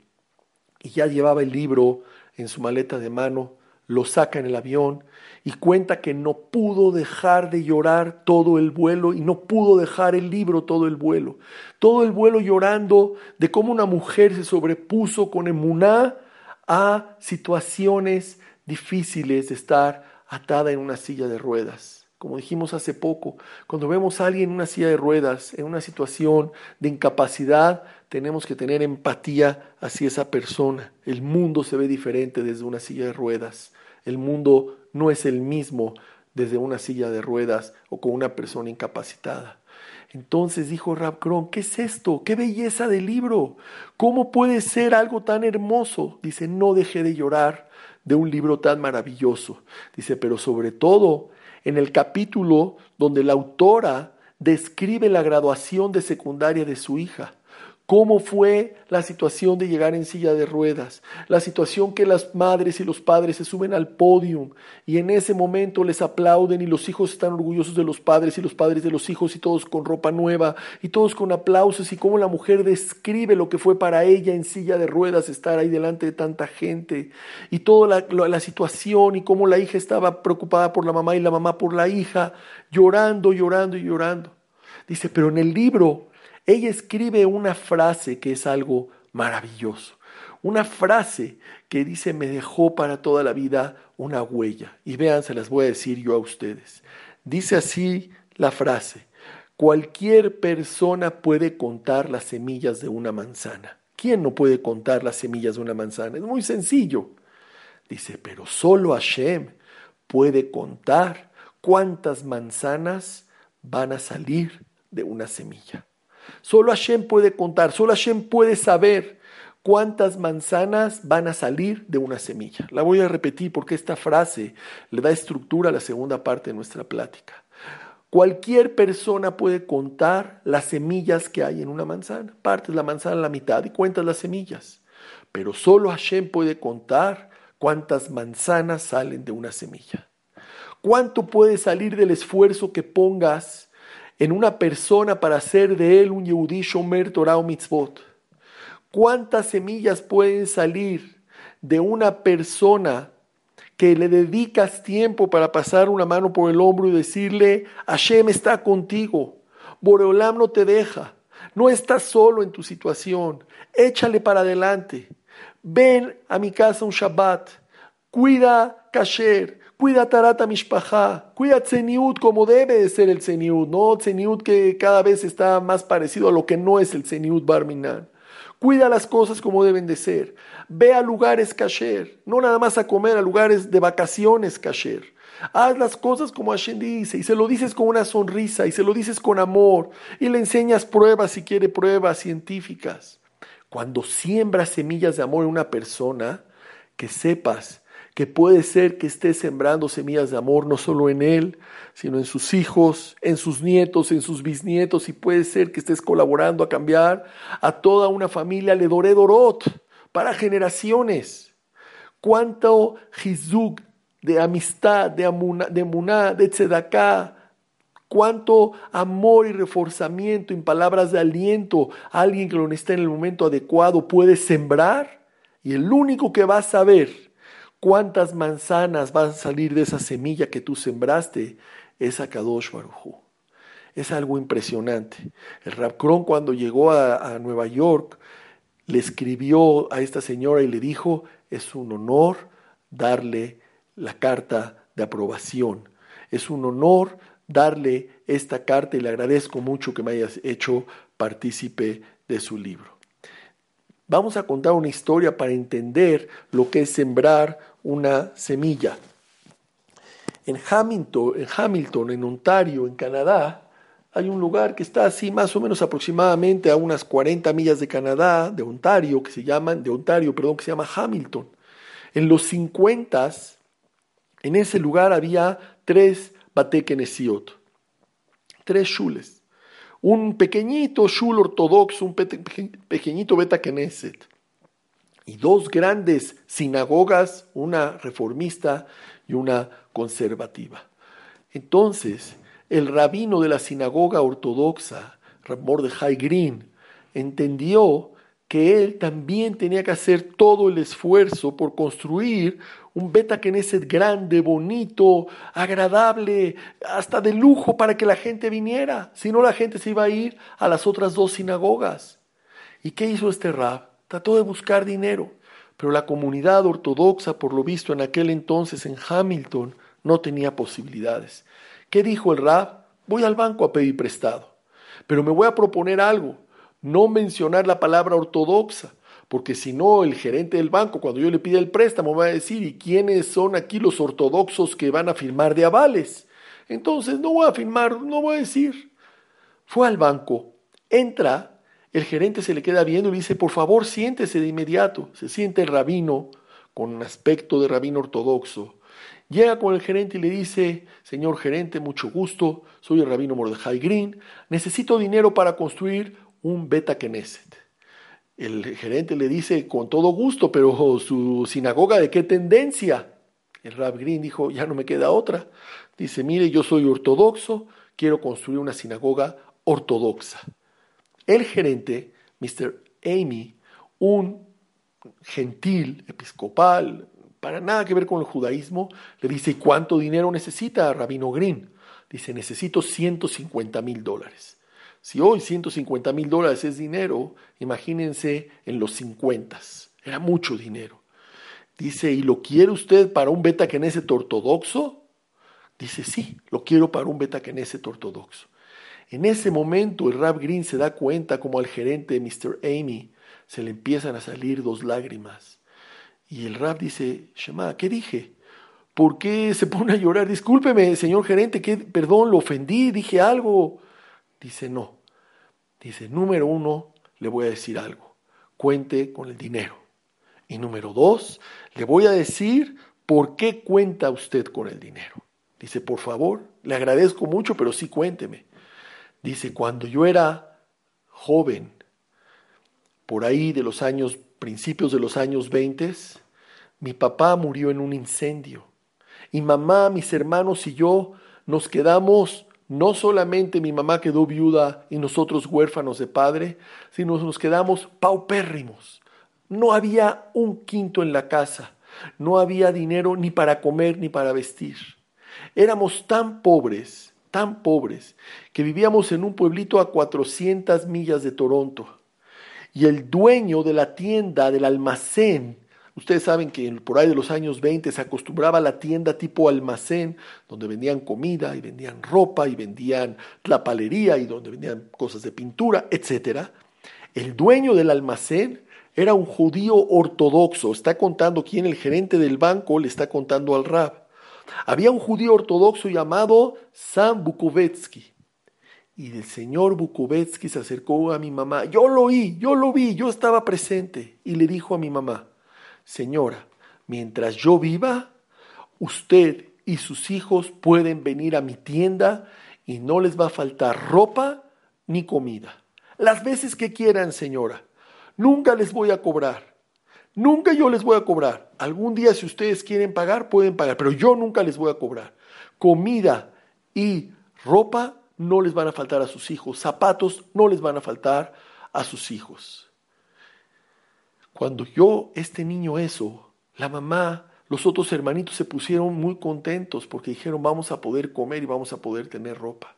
Speaker 1: y ya llevaba el libro en su maleta de mano, lo saca en el avión y cuenta que no pudo dejar de llorar todo el vuelo y no pudo dejar el libro todo el vuelo. Todo el vuelo llorando de cómo una mujer se sobrepuso con emuná a situaciones difíciles de estar atada en una silla de ruedas. Como dijimos hace poco, cuando vemos a alguien en una silla de ruedas, en una situación de incapacidad, tenemos que tener empatía hacia esa persona. El mundo se ve diferente desde una silla de ruedas. El mundo no es el mismo desde una silla de ruedas o con una persona incapacitada. Entonces dijo Rab Kron, ¿qué es esto? ¿Qué belleza de libro? ¿Cómo puede ser algo tan hermoso? Dice, no dejé de llorar de un libro tan maravilloso. Dice, pero sobre todo en el capítulo donde la autora describe la graduación de secundaria de su hija cómo fue la situación de llegar en silla de ruedas, la situación que las madres y los padres se suben al podio y en ese momento les aplauden y los hijos están orgullosos de los padres y los padres de los hijos y todos con ropa nueva y todos con aplausos y cómo la mujer describe lo que fue para ella en silla de ruedas estar ahí delante de tanta gente y toda la, la situación y cómo la hija estaba preocupada por la mamá y la mamá por la hija, llorando, llorando y llorando. Dice, pero en el libro ella escribe una frase que es algo maravilloso. Una frase que dice, me dejó para toda la vida una huella. Y vean, se las voy a decir yo a ustedes. Dice así la frase, cualquier persona puede contar las semillas de una manzana. ¿Quién no puede contar las semillas de una manzana? Es muy sencillo. Dice, pero solo Hashem puede contar cuántas manzanas van a salir de una semilla. Solo Hashem puede contar, solo Hashem puede saber cuántas manzanas van a salir de una semilla. La voy a repetir porque esta frase le da estructura a la segunda parte de nuestra plática. Cualquier persona puede contar las semillas que hay en una manzana. Partes la manzana a la mitad y cuentas las semillas. Pero solo Hashem puede contar cuántas manzanas salen de una semilla. ¿Cuánto puede salir del esfuerzo que pongas en una persona para hacer de él un Yehudi Shomer Torah o Mitzvot. ¿Cuántas semillas pueden salir de una persona que le dedicas tiempo para pasar una mano por el hombro y decirle, Hashem está contigo, Boreolam no te deja, no estás solo en tu situación, échale para adelante, ven a mi casa un Shabbat, cuida kasher, Cuida Tarata Mishpaha, cuida Tzeniut como debe de ser el Tzeniut, no Tzeniut que cada vez está más parecido a lo que no es el Tzeniut Barminan. Cuida las cosas como deben de ser. Ve a lugares kasher, no nada más a comer, a lugares de vacaciones kasher. Haz las cosas como Hashem dice y se lo dices con una sonrisa y se lo dices con amor y le enseñas pruebas si quiere pruebas científicas. Cuando siembras semillas de amor en una persona, que sepas que puede ser que esté sembrando semillas de amor no solo en él, sino en sus hijos, en sus nietos, en sus bisnietos, y puede ser que estés colaborando a cambiar a toda una familia le doré dorot para generaciones. Cuánto jizuk de amistad, de amuná, de, muná, de tzedaká, cuánto amor y reforzamiento en palabras de aliento alguien que lo necesita en el momento adecuado puede sembrar y el único que va a saber ¿Cuántas manzanas van a salir de esa semilla que tú sembraste? Es Akadosh Baruj Es algo impresionante. El Rabcron cuando llegó a, a Nueva York le escribió a esta señora y le dijo, es un honor darle la carta de aprobación. Es un honor darle esta carta y le agradezco mucho que me hayas hecho partícipe de su libro. Vamos a contar una historia para entender lo que es sembrar una semilla. En Hamilton, en Hamilton, en Ontario, en Canadá, hay un lugar que está así más o menos aproximadamente a unas 40 millas de Canadá, de Ontario, que se llaman, de Ontario, perdón, que se llama Hamilton. En los 50, en ese lugar había tres batekenesiot, tres shules un pequeñito shul ortodoxo, un pequeñito beta Knesset, y dos grandes sinagogas, una reformista y una conservativa. Entonces, el rabino de la sinagoga ortodoxa, Mordechai Green, entendió que él también tenía que hacer todo el esfuerzo por construir un Beta Knesset grande, bonito, agradable, hasta de lujo para que la gente viniera. Si no, la gente se iba a ir a las otras dos sinagogas. ¿Y qué hizo este rab? Trató de buscar dinero, pero la comunidad ortodoxa, por lo visto en aquel entonces en Hamilton, no tenía posibilidades. ¿Qué dijo el rab? Voy al banco a pedir prestado, pero me voy a proponer algo, no mencionar la palabra ortodoxa porque si no, el gerente del banco, cuando yo le pida el préstamo, va a decir, ¿y quiénes son aquí los ortodoxos que van a firmar de avales? Entonces, no voy a firmar, no voy a decir. Fue al banco, entra, el gerente se le queda viendo y le dice, por favor, siéntese de inmediato. Se siente el rabino, con un aspecto de rabino ortodoxo. Llega con el gerente y le dice, señor gerente, mucho gusto, soy el rabino Mordejai Green, necesito dinero para construir un Beta Knesset. el gerente le dice con todo gusto, pero su sinagoga de qué tendencia? El Rab Green dijo, ya no me queda otra. Dice, mire, yo soy ortodoxo, quiero construir una sinagoga ortodoxa. El gerente, Mr. Amy, un gentil, episcopal, para nada que ver con el judaísmo, le dice, ¿y cuánto dinero necesita Rabino Green? Dice, necesito 150 mil dólares. Si hoy 150 mil dólares es dinero, imagínense en los 50. Era mucho dinero. Dice, ¿y lo quiere usted para un beta keneset ortodoxo? Dice, sí, lo quiero para un beta keneset ortodoxo. En ese momento el Rab Green se da cuenta como al gerente de Mr. Amy se le empiezan a salir dos lágrimas. Y el Rab dice, Shema, ¿qué dije? ¿Por qué se pone a llorar? Discúlpeme, señor gerente, que perdón, lo ofendí, dije algo. Dice, no. Dice, número uno, le voy a decir algo. Cuente con el dinero. Y número dos, le voy a decir por qué cuenta usted con el dinero. Dice, por favor, le agradezco mucho, pero sí cuénteme. Dice, cuando yo era joven, por ahí de los años, principios de los años 20, mi papá murió en un incendio. Y mamá, mis hermanos y yo nos quedamos no solamente mi mamá quedó viuda y nosotros huérfanos de padre, sino nos quedamos paupérrimos. No había un quinto en la casa, no había dinero ni para comer ni para vestir. Éramos tan pobres, tan pobres, que vivíamos en un pueblito a 400 millas de Toronto. Y el dueño de la tienda, del almacén, Ustedes saben que por ahí de los años 20 se acostumbraba a la tienda tipo almacén, donde vendían comida y vendían ropa y vendían la palería y donde vendían cosas de pintura, etc. El dueño del almacén era un judío ortodoxo. Está contando quién, el gerente del banco, le está contando al rab. Había un judío ortodoxo llamado Sam Bukovetsky. Y el señor Bukovetsky se acercó a mi mamá. Yo lo oí, yo lo vi, yo estaba presente. Y le dijo a mi mamá, Señora, mientras yo viva, usted y sus hijos pueden venir a mi tienda y no les va a faltar ropa ni comida. Las veces que quieran, señora. Nunca les voy a cobrar. Nunca yo les voy a cobrar. Algún día si ustedes quieren pagar, pueden pagar, pero yo nunca les voy a cobrar. Comida y ropa no les van a faltar a sus hijos. Zapatos no les van a faltar a sus hijos. Cuando yo, este niño eso, la mamá, los otros hermanitos se pusieron muy contentos porque dijeron vamos a poder comer y vamos a poder tener ropa.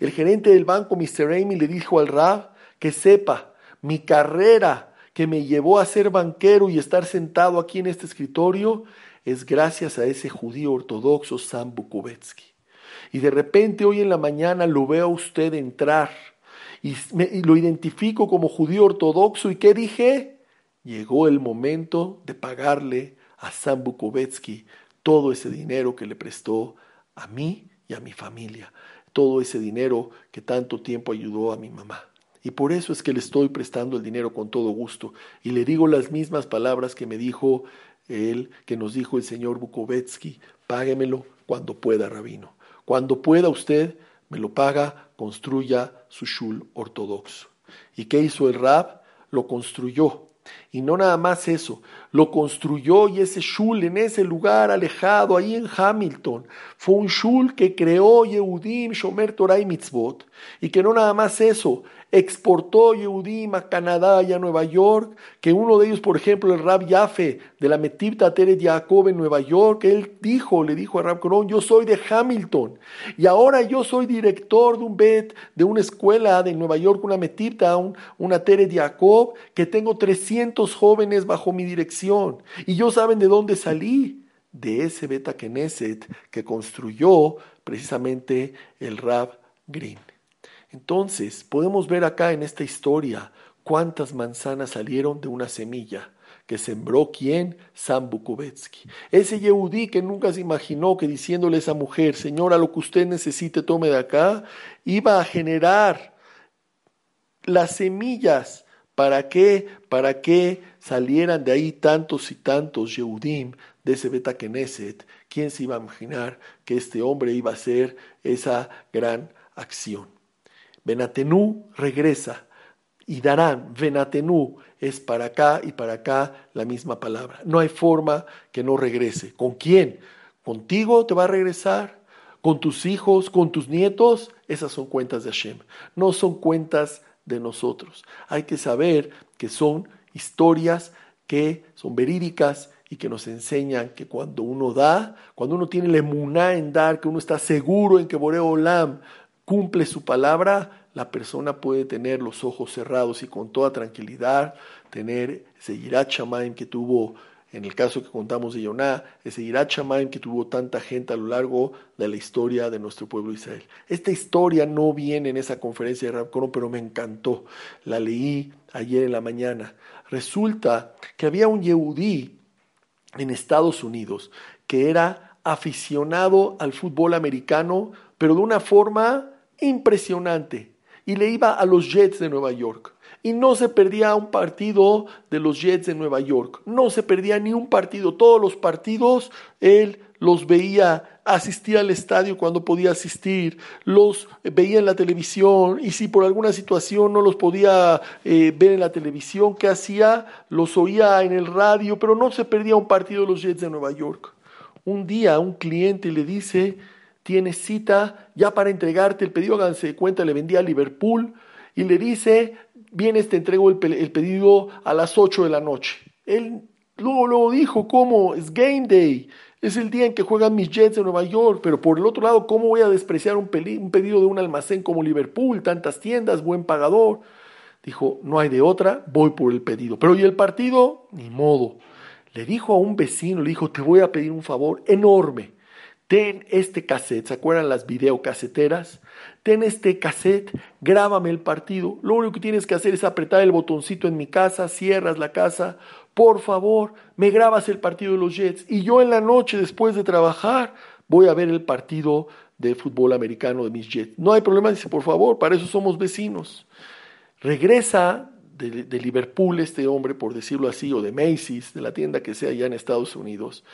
Speaker 1: El gerente del banco, Mr. Amy, le dijo al Rab que sepa, mi carrera que me llevó a ser banquero y estar sentado aquí en este escritorio es gracias a ese judío ortodoxo Sam Bukovetsky. Y de repente hoy en la mañana lo veo a usted entrar y, y lo identifico como judío ortodoxo. ¿Y qué dije? llegó el momento de pagarle a Sam Bukovetsky todo ese dinero que le prestó a mí y a mi familia, todo ese dinero que tanto tiempo ayudó a mi mamá. Y por eso es que le estoy prestando el dinero con todo gusto. Y le digo las mismas palabras que me dijo él, que nos dijo el señor Bukovetsky, páguemelo cuando pueda, rabino. Cuando pueda usted, me lo paga, construya su shul ortodoxo. ¿Y qué hizo el rab? Lo construyó y no nada más eso, lo construyó y ese shul en ese lugar alejado, ahí en Hamilton, fue un shul que creó Yehudim Shomer Torah y Mitzvot. Y que no nada más eso, exportó Yehudim a Canadá y a Nueva York, que uno de ellos, por ejemplo, el Rab Yafe de la Metipta Teret Jacob en Nueva York, él dijo, le dijo a Rab Coron, yo soy de Hamilton y ahora yo soy director de un bet, de una escuela de Nueva York, una Metipta, una Teret Jacob, que tengo 300 jóvenes bajo mi dirección. Y yo saben de dónde salí, de ese Beta Knesset que construyó precisamente el Rab Green. Entonces, podemos ver acá en esta historia cuántas manzanas salieron de una semilla que sembró quién? Sam Bukovetsky. Ese Yehudí que nunca se imaginó que diciéndole a esa mujer, señora, lo que usted necesite, tome de acá, iba a generar las semillas. ¿Para qué? Para que salieran de ahí tantos y tantos Yehudim de ese Beta Knesset. ¿Quién se iba a imaginar que este hombre iba a hacer esa gran acción? Benatenú regresa y darán, venatenu, es para acá y para acá la misma palabra. No hay forma que no regrese. ¿Con quién? ¿Contigo te va a regresar? ¿Con tus hijos? ¿Con tus nietos? Esas son cuentas de Hashem. No son cuentas de nosotros. Hay que saber que son historias que son verídicas y que nos enseñan que cuando uno da, cuando uno tiene la emuná en dar, que uno está seguro en que Boreo Olam cumple su palabra, la persona puede tener los ojos cerrados y con toda tranquilidad tener ese Yirat que tuvo, en el caso que contamos de Yoná, ese Yirat que tuvo tanta gente a lo largo de la historia de nuestro pueblo Israel. Esta historia no viene en esa conferencia de Rabkono, pero me encantó. La leí ayer en la mañana. Resulta que había un Yehudí en Estados Unidos que era aficionado al fútbol americano, pero de una forma impresionante y le iba a los Jets de Nueva York. Y no se perdía un partido de los Jets de Nueva York. No se perdía ni un partido. Todos los partidos él los veía, asistía al estadio cuando podía asistir, los veía en la televisión y si por alguna situación no los podía eh, ver en la televisión, ¿qué hacía? Los oía en el radio, pero no se perdía un partido de los Jets de Nueva York. Un día un cliente le dice, tiene cita ya para entregarte el pedido, háganse de cuenta, le vendía a Liverpool y le dice, vienes, te entrego el, pedido a las 8 de la noche. Él luego, luego dijo, ¿cómo? Es game day. Es el día en que juegan mis Jets de Nueva York, pero por el otro lado, ¿cómo voy a despreciar un, un pedido de un almacén como Liverpool, tantas tiendas, buen pagador? Dijo, no hay de otra, voy por el pedido. Pero ¿y el partido? Ni modo. Le dijo a un vecino, le dijo, te voy a pedir un favor enorme ten este cassette, ¿se acuerdan las videocaseteras? Ten este cassette, grábame el partido. Lo único que tienes que hacer es apretar el botoncito en mi casa, cierras la casa. Por favor, me grabas el partido de los Jets. Y yo en la noche, después de trabajar, voy a ver el partido de fútbol americano de mis Jets. No hay problema, dice, por favor, para eso somos vecinos. Regresa de, Liverpool este hombre, por decirlo así, o de Macy's, de la tienda que sea allá en Estados Unidos,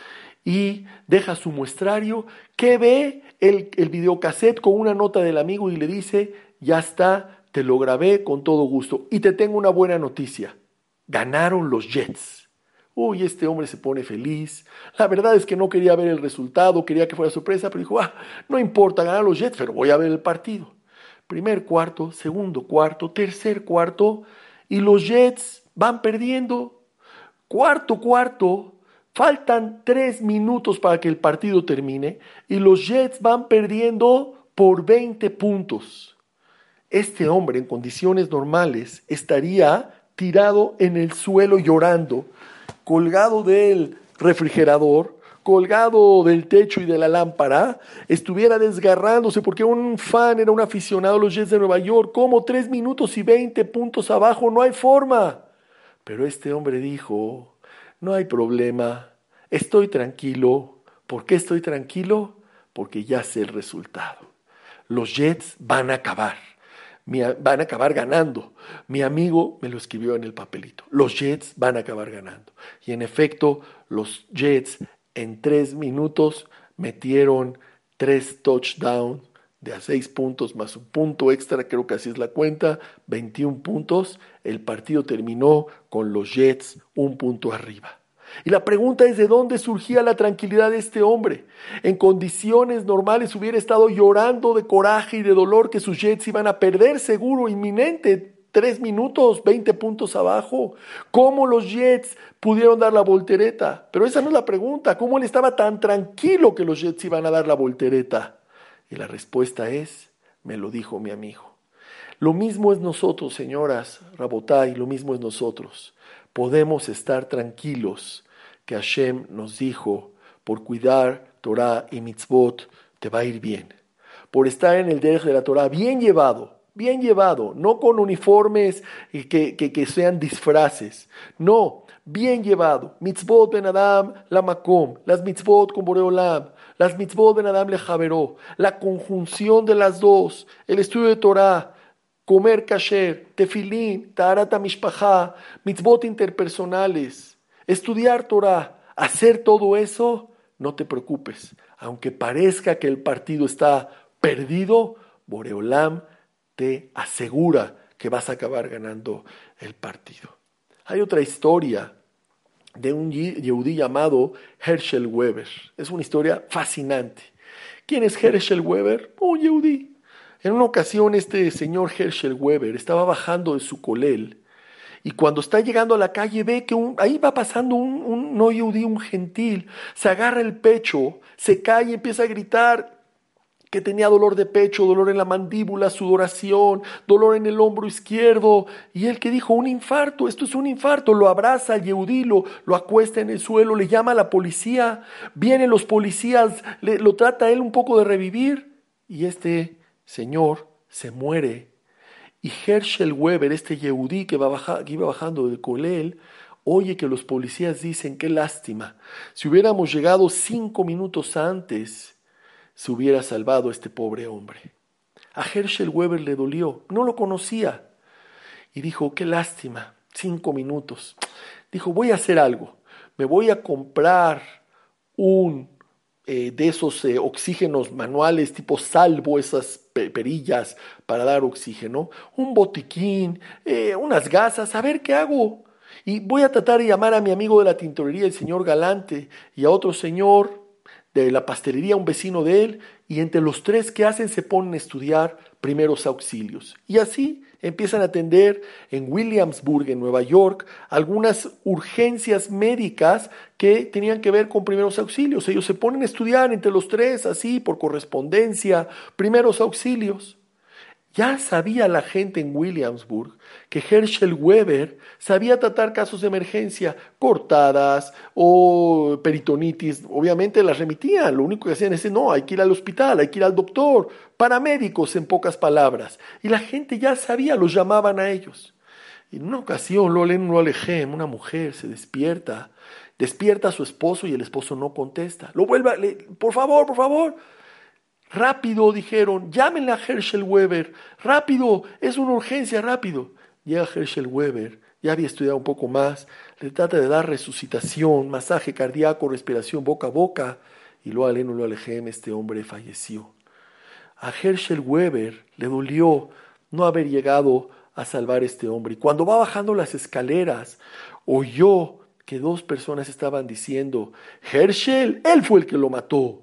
Speaker 1: y deja su muestrario, que ve el, el videocassette con una nota del amigo y le dice, ya está, te lo grabé con todo gusto. Y te tengo una buena noticia, ganaron los Jets. Uy, este hombre se pone feliz. La verdad es que no quería ver el resultado, quería que fuera sorpresa, pero dijo, ah, no importa, ganar los Jets, pero voy a ver el partido. Primer cuarto, segundo cuarto, tercer cuarto, y los Jets van perdiendo. Cuarto cuarto, Faltan tres minutos para que el partido termine y los Jets van perdiendo por 20 puntos. Este hombre en condiciones normales estaría tirado en el suelo llorando, colgado del refrigerador, colgado del techo y de la lámpara, estuviera desgarrándose porque un fan era un aficionado a los Jets de Nueva York, como tres minutos y 20 puntos abajo, no hay forma. Pero este hombre dijo, no hay problema, estoy tranquilo. ¿Por qué estoy tranquilo? Porque ya sé el resultado. Los Jets van a acabar. van a acabar ganando. Mi amigo me lo escribió en el papelito. Los Jets van a acabar ganando. Y en efecto, los Jets en tres minutos metieron tres touchdowns de a seis puntos más un punto extra, creo que así es la cuenta, 21 puntos. El partido terminó con los Jets un punto arriba. Y la pregunta es de dónde surgía la tranquilidad de este hombre. En condiciones normales hubiera estado llorando de coraje y de dolor que sus Jets iban a perder seguro, inminente, tres minutos, 20 puntos abajo. ¿Cómo los Jets pudieron dar la voltereta? Pero esa no es la pregunta. ¿Cómo él estaba tan tranquilo que los Jets iban a dar la voltereta? Y la respuesta es, me lo dijo mi amigo. Lo mismo es nosotros, señoras Rabotay, lo mismo es nosotros. Podemos estar tranquilos que Hashem nos dijo, por cuidar Torah y mitzvot, te va a ir bien. Por estar en el derecho de la Torah bien llevado, bien llevado, no con uniformes que, que, que sean disfraces, no, bien llevado. Mitzvot ben Adam la makom, las mitzvot con Boreolam, las mitzvot ben Adam le javeró, la conjunción de las dos, el estudio de Torah, comer kasher, tefilín, tarata mishpacha, mitzvot interpersonales, estudiar Torah, hacer todo eso, no te preocupes. Aunque parezca que el partido está perdido, Boreolam te asegura que vas a acabar ganando el partido. Hay otra historia de un yehudí llamado Herschel Weber. Es una historia fascinante. ¿Quién es Herschel Weber? Un yehudí. En una ocasión este señor Herschel Weber estaba bajando de su colel y cuando está llegando a la calle ve que ahí va pasando un, no yehudí, un gentil, se agarra el pecho, se cae y empieza a gritar, que tenía dolor de pecho, dolor en la mandíbula, sudoración, dolor en el hombro izquierdo. Y él que dijo, un infarto, esto es un infarto, lo abraza al Yehudí, lo, acuesta en el suelo, le llama a la policía, vienen los policías, lo trata él un poco de revivir y este señor se muere. Y Herschel Weber, este Yehudí que, va iba bajando del Colel, oye que los policías dicen, qué lástima, si hubiéramos llegado cinco minutos antes, se hubiera salvado este pobre hombre. A Herschel Weber le dolió, no lo conocía. Y dijo, qué lástima, cinco minutos. Dijo, voy a hacer algo, me voy a comprar un eh, de esos eh, oxígenos manuales tipo salvo, esas perillas para dar oxígeno, un botiquín, eh, unas gasas, a ver qué hago. Y voy a tratar de llamar a mi amigo de la tintorería, el señor Galante, y a otro señor de la pastelería, un vecino de él, y entre los tres que hacen se ponen a estudiar primeros auxilios. Y así empiezan a atender en Williamsburg, en Nueva York, algunas urgencias médicas que tenían que ver con primeros auxilios. Ellos se ponen a estudiar entre los tres, así, por correspondencia, primeros auxilios. Ya sabía la gente en Williamsburg que Herschel Weber sabía tratar casos de emergencia, cortadas o peritonitis. Obviamente las remitían, lo único que hacían es, no, hay que ir al hospital, hay que ir al doctor, paramédicos en pocas palabras. Y la gente ya sabía, los llamaban a ellos. Y en una ocasión, lo leen una mujer se despierta, despierta a su esposo y el esposo no contesta. Lo vuelve, por favor, por favor. Rápido, dijeron, llámenle a Herschel Weber, rápido, es una urgencia, rápido. Llega Herschel Weber, ya había estudiado un poco más, le trata de dar resucitación, masaje cardíaco, respiración boca a boca, y lo aleno lo alejem, este hombre falleció. A Herschel Weber le dolió no haber llegado a salvar a este hombre. Y cuando va bajando las escaleras, oyó que dos personas estaban diciendo, Herschel, él fue el que lo mató.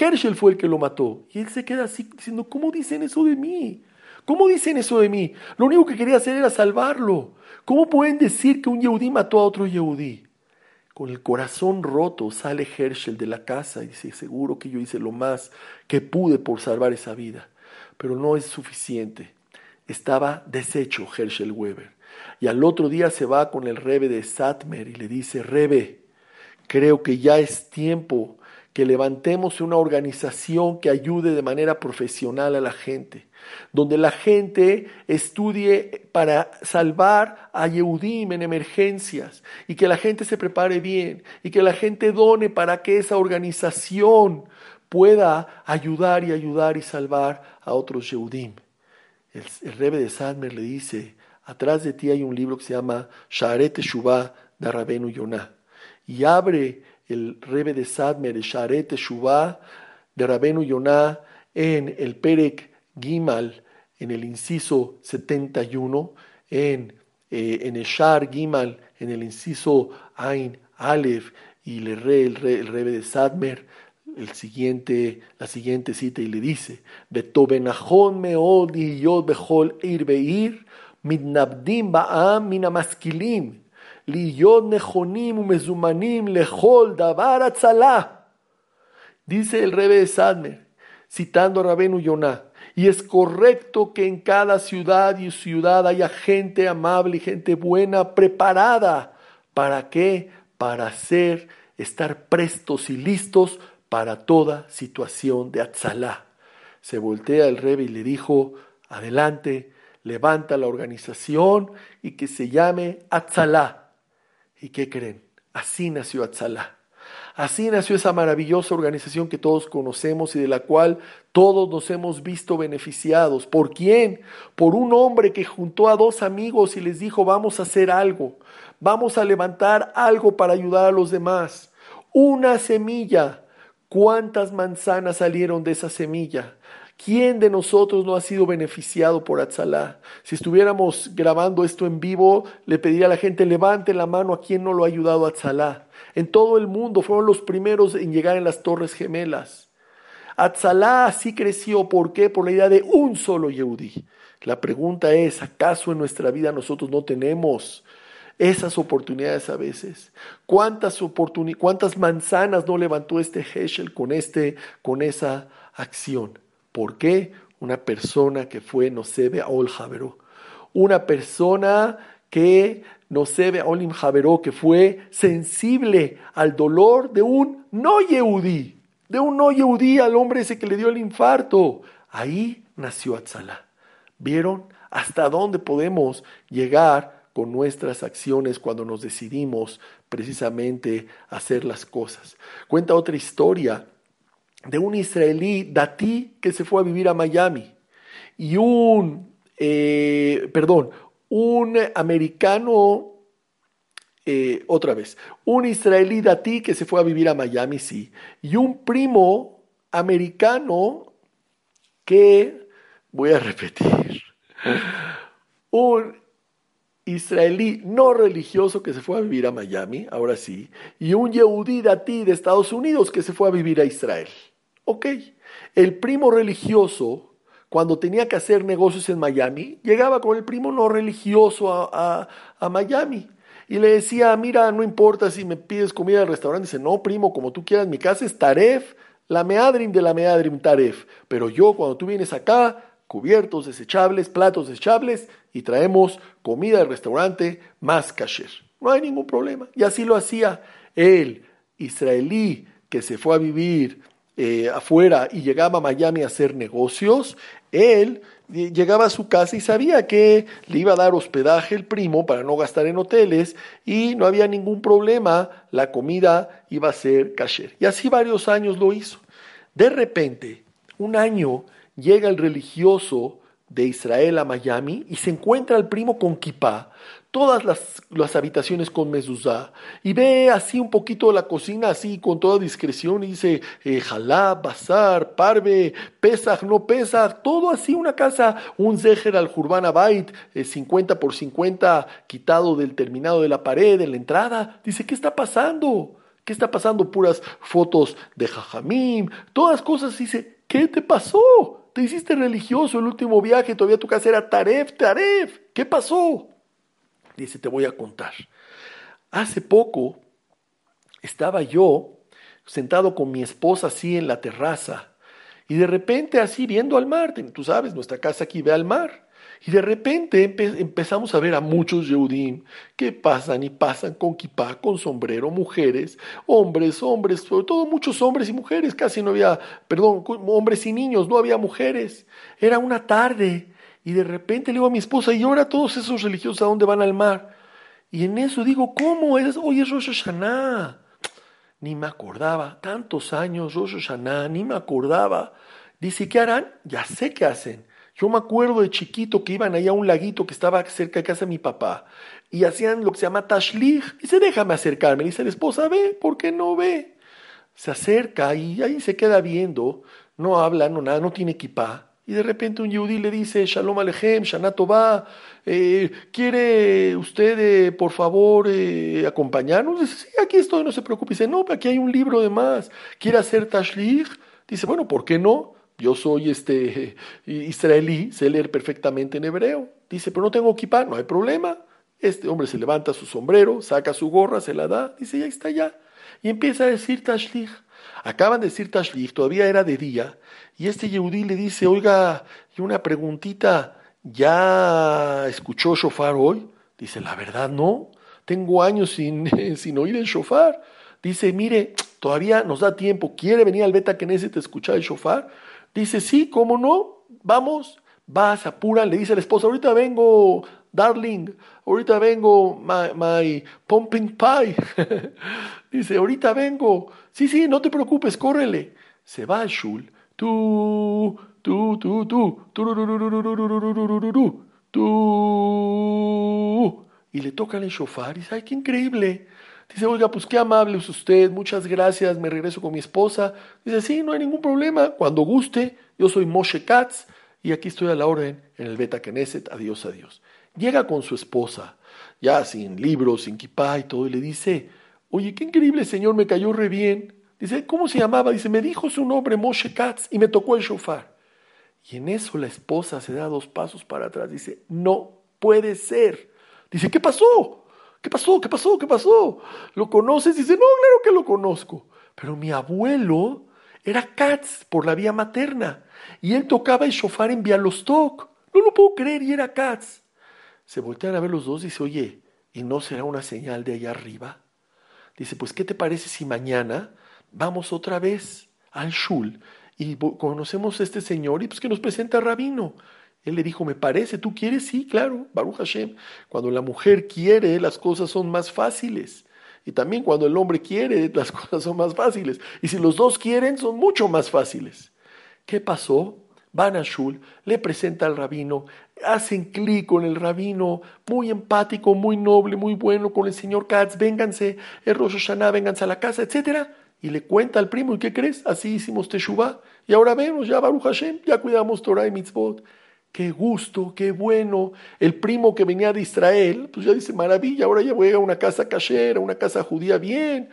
Speaker 1: Herschel fue el que lo mató. Y él se queda así diciendo, ¿cómo dicen eso de mí? ¿Cómo dicen eso de mí? Lo único que quería hacer era salvarlo. ¿Cómo pueden decir que un Yehudí mató a otro Yehudí? Con el corazón roto sale Herschel de la casa y dice, seguro que yo hice lo más que pude por salvar esa vida. Pero no es suficiente. Estaba deshecho Herschel Weber. Y al otro día se va con el rebe de Satmer y le dice, rebe, creo que ya es tiempo que levantemos una organización que ayude de manera profesional a la gente, donde la gente estudie para salvar a Yehudim en emergencias y que la gente se prepare bien y que la gente done para que esa organización pueda ayudar y ayudar y salvar a otros Yehudim. El, Rebbe de Sadmer le dice, atrás de ti hay un libro que se llama Sharet Shuvah de Rabenu Yonah y abre el Rebe de Sadmer, el Sharet Shuvah de Rabenu Yonah en el Perek Gimal, en el inciso 71, en, eh, en el Shar Gimal, en el inciso Ain Aleph, y le re, el, re, el Rebe de Sadmer, el siguiente, la siguiente cita y le dice, Betobenachon meod yod bechol ir beir, ba'am minamaskilim, Dice el Rebe de Sadmer, citando a Rabenu Yonah, y es correcto que en cada ciudad y ciudad haya gente amable y gente buena preparada. ¿Para qué? Para ser, estar prestos y listos para toda situación de Atzalá. Se voltea el Rebe y le dijo, adelante, levanta la organización y que se llame Atzalá ¿Y qué creen? Así nació Atzalá. Así nació esa maravillosa organización que todos conocemos y de la cual todos nos hemos visto beneficiados. ¿Por quién? Por un hombre que juntó a dos amigos y les dijo, vamos a hacer algo, vamos a levantar algo para ayudar a los demás. Una semilla. ¿Cuántas manzanas salieron de esa semilla? ¿Quién de nosotros no ha sido beneficiado por Atzalá? Si estuviéramos grabando esto en vivo, le pediría a la gente, levante la mano a quien no lo ha ayudado Atzalá. En todo el mundo fueron los primeros en llegar en las Torres Gemelas. Atzalá así creció, ¿por qué? Por la idea de un solo Yehudi. La pregunta es, ¿acaso en nuestra vida nosotros no tenemos esas oportunidades a veces. ¿Cuántas, cuántas manzanas no levantó este Heschel con, este, con esa acción? ¿Por qué? Una persona que fue Nosebe Ol Javeró. Una persona que Nosebe Olim Javeró, que fue sensible al dolor de un no Yehudí, de un no Yehudí, al hombre ese que le dio el infarto. Ahí nació Atzalá. ¿Vieron hasta dónde podemos llegar con nuestras acciones cuando nos decidimos precisamente hacer las cosas. Cuenta otra historia de un israelí datí que se fue a vivir a Miami y un, eh, perdón, un americano, eh, otra vez, un israelí datí que se fue a vivir a Miami, sí, y un primo americano que, voy a repetir, un israelí no religioso que se fue a vivir a Miami, ahora sí, y un Yehudí ti de Estados Unidos que se fue a vivir a Israel. Ok, el primo religioso, cuando tenía que hacer negocios en Miami, llegaba con el primo no religioso a, Miami y le decía, mira, no importa si me pides comida al restaurante, dice, no, primo, como tú quieras, mi casa es Taref, la Meadrim de la Meadrim Taref, pero yo cuando tú vienes acá, cubiertos desechables, platos desechables y traemos comida del restaurante más kasher. No hay ningún problema. Y así lo hacía el israelí que se fue a vivir eh, afuera y llegaba a Miami a hacer negocios. Él eh, llegaba a su casa y sabía que le iba a dar hospedaje el primo para no gastar en hoteles y no había ningún problema, la comida iba a ser kasher. Y así varios años lo hizo. De repente, un año llega el religioso de Israel a Miami y se encuentra al primo con kippah, todas las, habitaciones con mezuzá, y ve así un poquito la cocina así con toda discreción y dice, eh, bazar, parve, pesaj, no pesaj, todo así una casa, un zeher al Jurbana Bait, 50 eh, por 50 quitado del terminado de la pared, en la entrada, dice, ¿qué está pasando? ¿Qué está pasando? Puras fotos de jajamim, todas cosas, dice, ¿qué te pasó? Te hiciste religioso el último viaje, todavía tu casa era Taref, Taref. ¿Qué pasó? Dice, te voy a contar. Hace poco estaba yo sentado con mi esposa así en la terraza y de repente así viendo al mar. Tú sabes, nuestra casa aquí ve al mar. Y de repente empezamos a ver a muchos Yehudim que pasan y pasan con kipá, con sombrero, mujeres, hombres, hombres, sobre todo muchos hombres y mujeres, casi no había, perdón, hombres y niños, no había mujeres. Era una tarde y de repente le digo a mi esposa, y ahora todos esos religiosos a dónde van al mar. Y en eso digo, ¿cómo es? Hoy es Rosh. Ni me acordaba, tantos años Rosh Hashanah, ni me acordaba. Dice, ¿qué harán? Ya sé qué hacen yo me acuerdo de chiquito que iban allá a un laguito que estaba cerca de casa de mi papá y hacían lo que se llama tashlich. Dice, déjame acercarme. Dice la esposa, ve, ¿por qué no ve? Se acerca y ahí se queda viendo, no habla, no nada, no tiene equipa. Y de repente un yudí le dice, Shalom Alechem, Shana Tová, eh, ¿quiere usted, eh, por favor, eh, acompañarnos? Dice, sí, aquí estoy, no se preocupe. Dice, no, aquí hay un libro de más. ¿Quiere hacer tashlich? Dice, bueno, ¿por qué no? Yo soy este israelí, sé leer perfectamente en hebreo. Dice, pero no tengo equipa, no hay problema. Este hombre se levanta su sombrero, saca su gorra, se la da, dice, ya está ya. Y empieza a decir tashlich. Acaban de decir tashlich, todavía era de día. Y este yehudí le dice, oiga, una preguntita, ¿ya escuchó shofar hoy? Dice, la verdad no, tengo años sin, sin oír el shofar. Dice, mire, todavía nos da tiempo, ¿quiere venir al Beta Knesset a escuchar el shofar? Dice, sí, ¿cómo no? Vamos, va, se apura, le dice la esposa, ahorita vengo, darling, ahorita vengo, my, pumping pie. dice, ahorita vengo. Sí, sí, no te preocupes, córrele. Se va al shul. Tú, tú, tú, tú, tú, tú. Y le tocan el shofar y dice, ay, qué increíble. Dice, oiga, pues qué amable es usted, muchas gracias, me regreso con mi esposa. Dice, sí, no hay ningún problema, cuando guste, yo soy Moshe Katz y aquí estoy a la orden en el Beta Knesset, adiós, adiós. Llega con su esposa, ya sin libros, sin kipá y todo, y le dice, oye, qué increíble señor, me cayó re bien. Dice, ¿cómo se llamaba? Dice, me dijo su nombre, Moshe Katz, y me tocó el shofar. Y en eso la esposa se da dos pasos para atrás. Dice, no puede ser. Dice, ¿qué pasó? ¿Qué pasó? ¿Qué pasó? ¿Qué pasó? ¿Lo conoces? Dice, no, claro que lo conozco. Pero mi abuelo era Katz por la vía materna. Y él tocaba el shofar en Bialostok. No lo puedo creer y era Katz. Se voltean a ver los dos y dice, oye, ¿y no será una señal de allá arriba? Dice, pues, ¿qué te parece si mañana vamos otra vez al Shul y conocemos a este señor y pues que nos presenta a Rabino? Él le dijo, me parece, ¿tú quieres? Sí, claro, Baruch Hashem. Cuando la mujer quiere, las cosas son más fáciles. Y también cuando el hombre quiere, las cosas son más fáciles. Y si los dos quieren, son mucho más fáciles. ¿Qué pasó? Van a Shul, le presenta al rabino, hacen clic con el rabino, muy empático, muy noble, muy bueno, con el señor Katz, vénganse, el Rosh Hashanah, vénganse a la casa, etc. Y le cuenta al primo, ¿y qué crees? Así hicimos Teshuvah. Y ahora vemos, ya Baruch Hashem, ya cuidamos Torah y Mitzvot. Qué gusto, qué bueno. El primo que venía de Israel, pues ya dice, maravilla, ahora ya voy a una casa cachera, una casa judía, bien.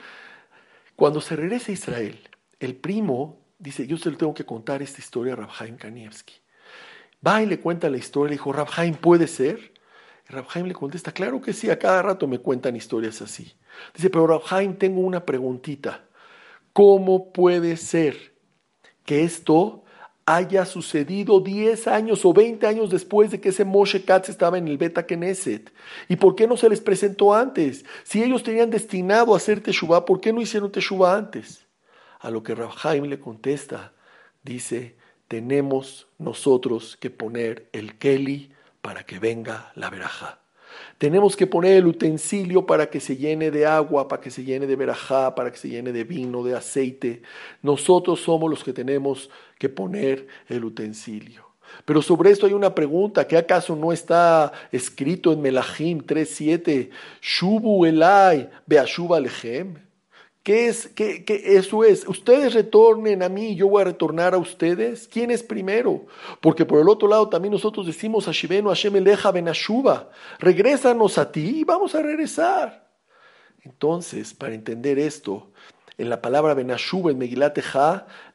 Speaker 1: Cuando se regresa a Israel, el primo dice, yo se le tengo que contar esta historia a Rabhaim Kanievski. Va y le cuenta la historia, le dijo, Rabhaim, ¿puede ser? Y Rabhaim le contesta, claro que sí, a cada rato me cuentan historias así. Dice, pero Rabhaim, tengo una preguntita. ¿Cómo puede ser que esto haya sucedido 10 años o 20 años después de que ese Moshe Katz estaba en el Beta Knesset? ¿Y por qué no se les presentó antes? Si ellos tenían destinado a hacer Teshuvah, ¿por qué no hicieron Teshuvah antes? A lo que Rabhaim le contesta, dice, tenemos nosotros que poner el Keli para que venga la veraja. Tenemos que poner el utensilio para que se llene de agua, para que se llene de verajá, para que se llene de vino, de aceite. Nosotros somos los que tenemos que poner el utensilio. Pero sobre esto hay una pregunta, ¿qué acaso no está escrito en Melahim 3.7? Shubu elai beashuba lechem. ¿Qué es? ¿Qué, eso es? Ustedes retornen a mí, yo voy a retornar a ustedes. ¿Quién es primero? Porque por el otro lado también nosotros decimos a Shivenu Hashem Eleja Benashuba, regrésanos a ti y vamos a regresar. Entonces, para entender esto, en la palabra Benashuba, en Megilat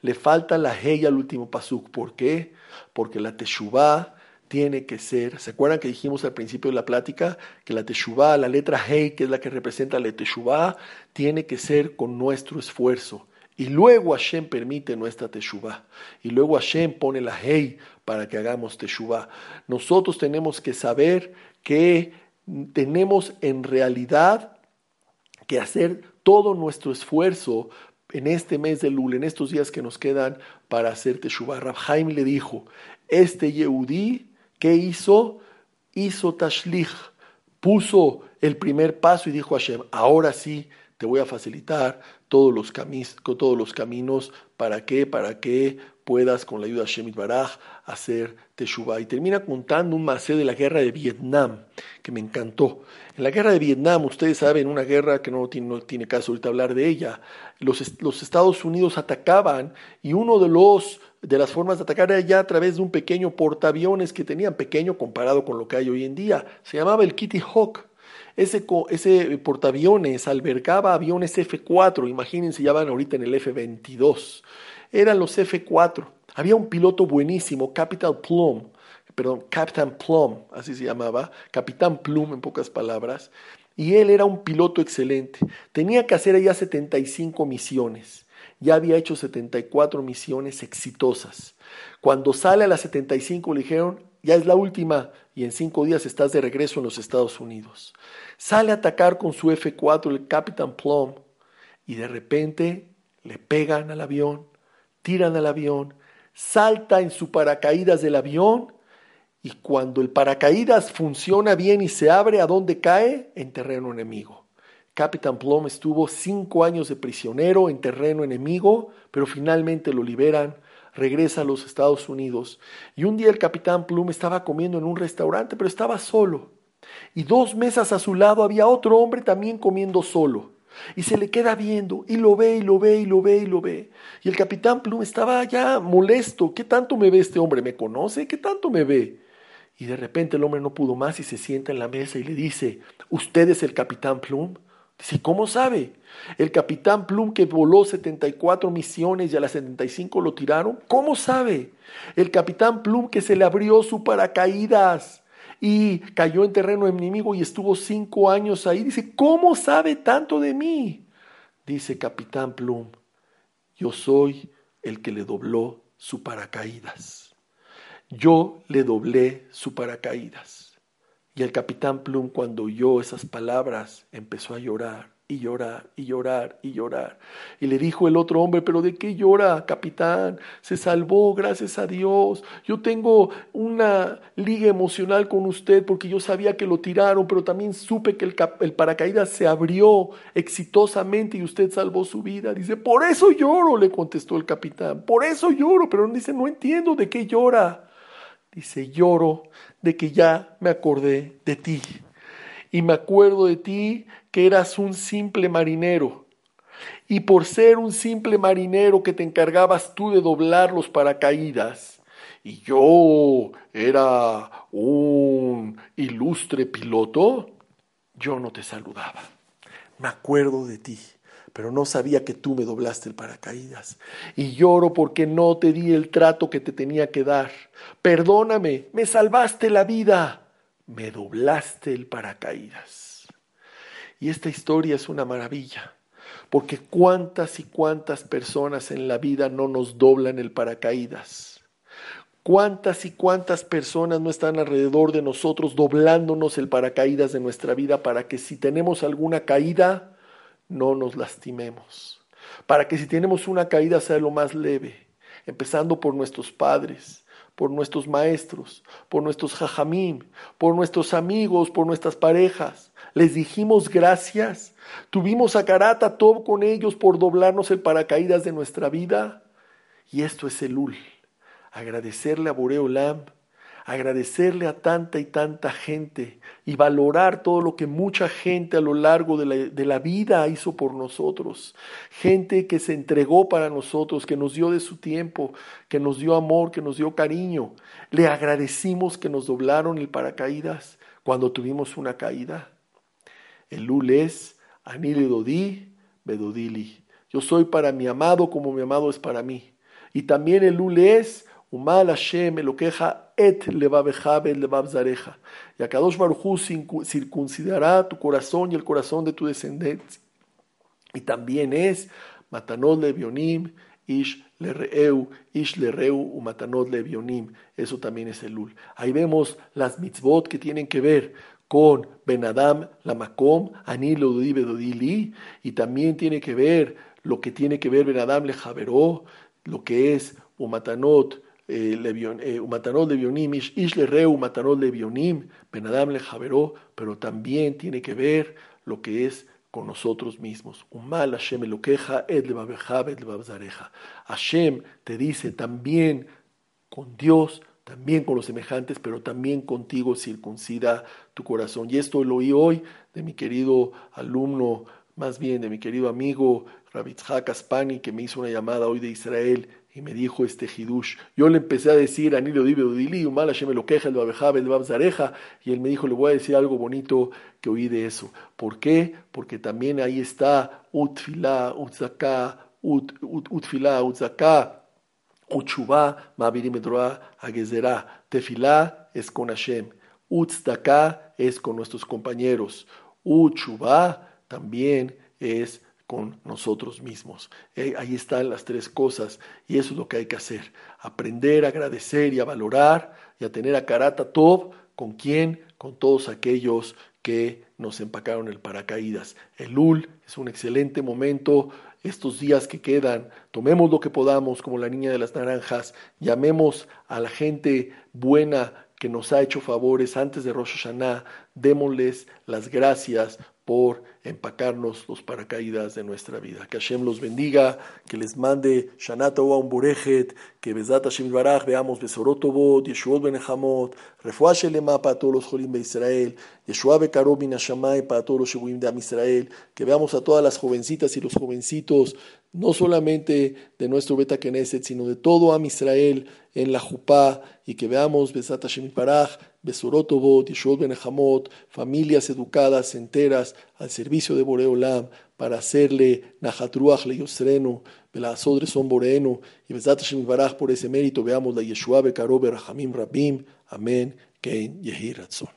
Speaker 1: le falta la Hey al último pasuk. ¿Por qué? Porque la Teshuvah tiene que ser, ¿se acuerdan que dijimos al principio de la plática que la Teshuvah, la letra Hey, que es la que representa la Teshuvah, tiene que ser con nuestro esfuerzo? Y luego Hashem permite nuestra Teshuvah. Y luego Hashem pone la Hey para que hagamos Teshuvah. Nosotros tenemos que saber que tenemos en realidad que hacer todo nuestro esfuerzo en este mes de Lul, en estos días que nos quedan para hacer Teshuvah. Rabhaim le dijo, este Yehudí ¿Qué hizo? Hizo tashlich, puso el primer paso y dijo a Hashem, ahora sí te voy a facilitar todos los, todos los caminos, ¿para qué? Para que puedas con la ayuda de Hashem Baraj hacer Teshuvah. Y termina contando un macé de la guerra de Vietnam, que me encantó. En la guerra de Vietnam, ustedes saben, una guerra que no tiene, no tiene caso ahorita hablar de ella, los, los Estados Unidos atacaban y uno de los de las formas de atacar era ya a través de un pequeño portaaviones que tenían, pequeño comparado con lo que hay hoy en día. Se llamaba el Kitty Hawk. Ese, ese portaaviones albergaba aviones F-4, imagínense, ya ahorita en el F-22. Eran los F-4. Había un piloto buenísimo, Capital Plum, perdón, Captain Plum, así se llamaba, Capitán Plum en pocas palabras, y él era un piloto excelente. Tenía que hacer allá 75 misiones ya había hecho 74 misiones exitosas. Cuando sale a las 75 le dijeron, ya es la última y en cinco días estás de regreso en los Estados Unidos. Sale a atacar con su F4 el Capitán Plum y de repente le pegan al avión, tiran al avión, salta en su paracaídas del avión y cuando el paracaídas funciona bien y se abre, ¿a dónde cae? En terreno enemigo. Capitán Plum estuvo cinco años de prisionero en terreno enemigo, pero finalmente lo liberan, regresa a los Estados Unidos. Y un día el Capitán Plum estaba comiendo en un restaurante, pero estaba solo. Y dos mesas a su lado había otro hombre también comiendo solo. Y se le queda viendo, y lo ve, y lo ve, y lo ve, y lo ve. Y el capitán Plum estaba ya molesto. ¿Qué tanto me ve este hombre? ¿Me conoce? ¿Qué tanto me ve? Y de repente el hombre no pudo más y se sienta en la mesa y le dice, ¿usted es el capitán Plum? Dice, ¿cómo sabe? El capitán Plum que voló 74 misiones y a las 75 lo tiraron, ¿cómo sabe? El capitán Plum que se le abrió su paracaídas y cayó en terreno enemigo y estuvo cinco años ahí. Dice, ¿cómo sabe tanto de mí? Dice Capitán Plum, yo soy el que le dobló su paracaídas. Yo le doblé su paracaídas. Y el capitán Plum cuando oyó esas palabras empezó a llorar y llorar y llorar y llorar. Y le dijo el otro hombre, pero ¿de qué llora, capitán? Se salvó, gracias a Dios. Yo tengo una liga emocional con usted porque yo sabía que lo tiraron, pero también supe que el, el paracaídas se abrió exitosamente y usted salvó su vida. Dice, por eso lloro, le contestó el capitán. Por eso lloro, pero dice, no entiendo de qué llora. Dice, lloro de que ya me acordé de ti. Y me acuerdo de ti que eras un simple marinero. Y por ser un simple marinero que te encargabas tú de doblar los paracaídas, y yo era un ilustre piloto, yo no te saludaba. Me acuerdo de ti, pero no sabía que tú me doblaste el paracaídas. Y lloro porque no te di el trato que te tenía que dar. Perdóname, me salvaste la vida, me doblaste el paracaídas. Y esta historia es una maravilla, porque cuántas y cuántas personas en la vida no nos doblan el paracaídas. ¿Cuántas y cuántas personas no están alrededor de nosotros doblándonos el paracaídas de nuestra vida para que si tenemos alguna caída, no nos lastimemos? Para que si tenemos una caída sea lo más leve, empezando por nuestros padres, por nuestros maestros, por nuestros jajamim, por nuestros amigos, por nuestras parejas, les dijimos gracias, tuvimos a Karata con ellos por doblarnos el paracaídas de nuestra vida. Y esto es el ul. Agradecerle a Boreolam, agradecerle a tanta y tanta gente y valorar todo lo que mucha gente a lo largo de la, de la, vida hizo por nosotros. Gente que se entregó para nosotros, que nos dio de su tiempo, que nos dio amor, que nos dio cariño. Le agradecimos que nos doblaron el paracaídas cuando tuvimos una caída. El Lul es Anile Dodi Bedodili. Yo soy para mi amado como mi amado es para mí. Y también el Lul es Umal Hashem queja et levabeja le zareja. Y Akadosh Baruchu circuncidará tu corazón y el corazón de tu descendencia. Y también es Matanot Levionim, Ish Lereu, Ish Lereu, Umatanot Levionim. Eso también es el Lul. Ahí vemos las mitzvot que tienen que ver con Benadam Lamakom, Anilo Dodili, y también tiene que ver lo que tiene que ver Benadam Le Javeró, lo que es Umatanot, eh, eh, Umatanot Levionim, Ish Le Reu, Levionim, Benadam Le Javeró, pero también tiene que ver lo que es con nosotros mismos. Umal Hashem lo queja, Ed Ed Hashem te dice también con Dios también con los semejantes, pero también contigo circuncida tu corazón. Y esto lo oí hoy de mi querido alumno, más bien de mi querido amigo Rabitzhak Aspani, que me hizo una llamada hoy de Israel y me dijo este hidush. Yo le empecé a decir, Anilo Dibe Udili, Umal Hashem lo queja, el Babejab, el Babzareja, y él me dijo, le voy a decir algo bonito que oí de eso. ¿Por qué? Porque también ahí está Utfila, Utzaka, Utfila, Utzaka, Uchubá, Mavirimedroa, Agezerá. Tefilá es con Hashem. Utzdaka es con nuestros compañeros. Uchubá también es con nosotros mismos. Eh, ahí están las tres cosas y eso es lo que hay que hacer. Aprender a agradecer y a valorar y a tener a Karata Tov con quién, con todos aquellos que nos empacaron el paracaídas. El UL es un excelente momento estos días que quedan, tomemos lo que podamos como la niña de las naranjas, llamemos a la gente buena que nos ha hecho favores antes de Rosh Hashanah, démosles las gracias por empacarnos los paracaídas de nuestra vida. Que Hashem los bendiga, que les mande Shanata un que Bezat Hashem Baraj veamos Besorotobot, Yeshuot Benejamot, Refuah Shelema para todos los Jolim de Israel, Yeshua Bekarob Minashamay para todos los Shebuim de Am Israel, que veamos a todas las jovencitas y los jovencitos, no solamente de nuestro Beta Knesset, sino de todo Am Israel en la Jupá, y que veamos Bezat Hashem Baraj, Besorotobot, Yeshuot Benejamot, familias educadas, enteras, al servicio de Boreolam, para hacerle Nahatruach le Yosrenu, Belazodre son Boreno, y Bezat Hashem Baraj por ese mérito, veamos la Yeshua Bekarob Rahamim Rabim, Amén, Kein Yehi Ratzon.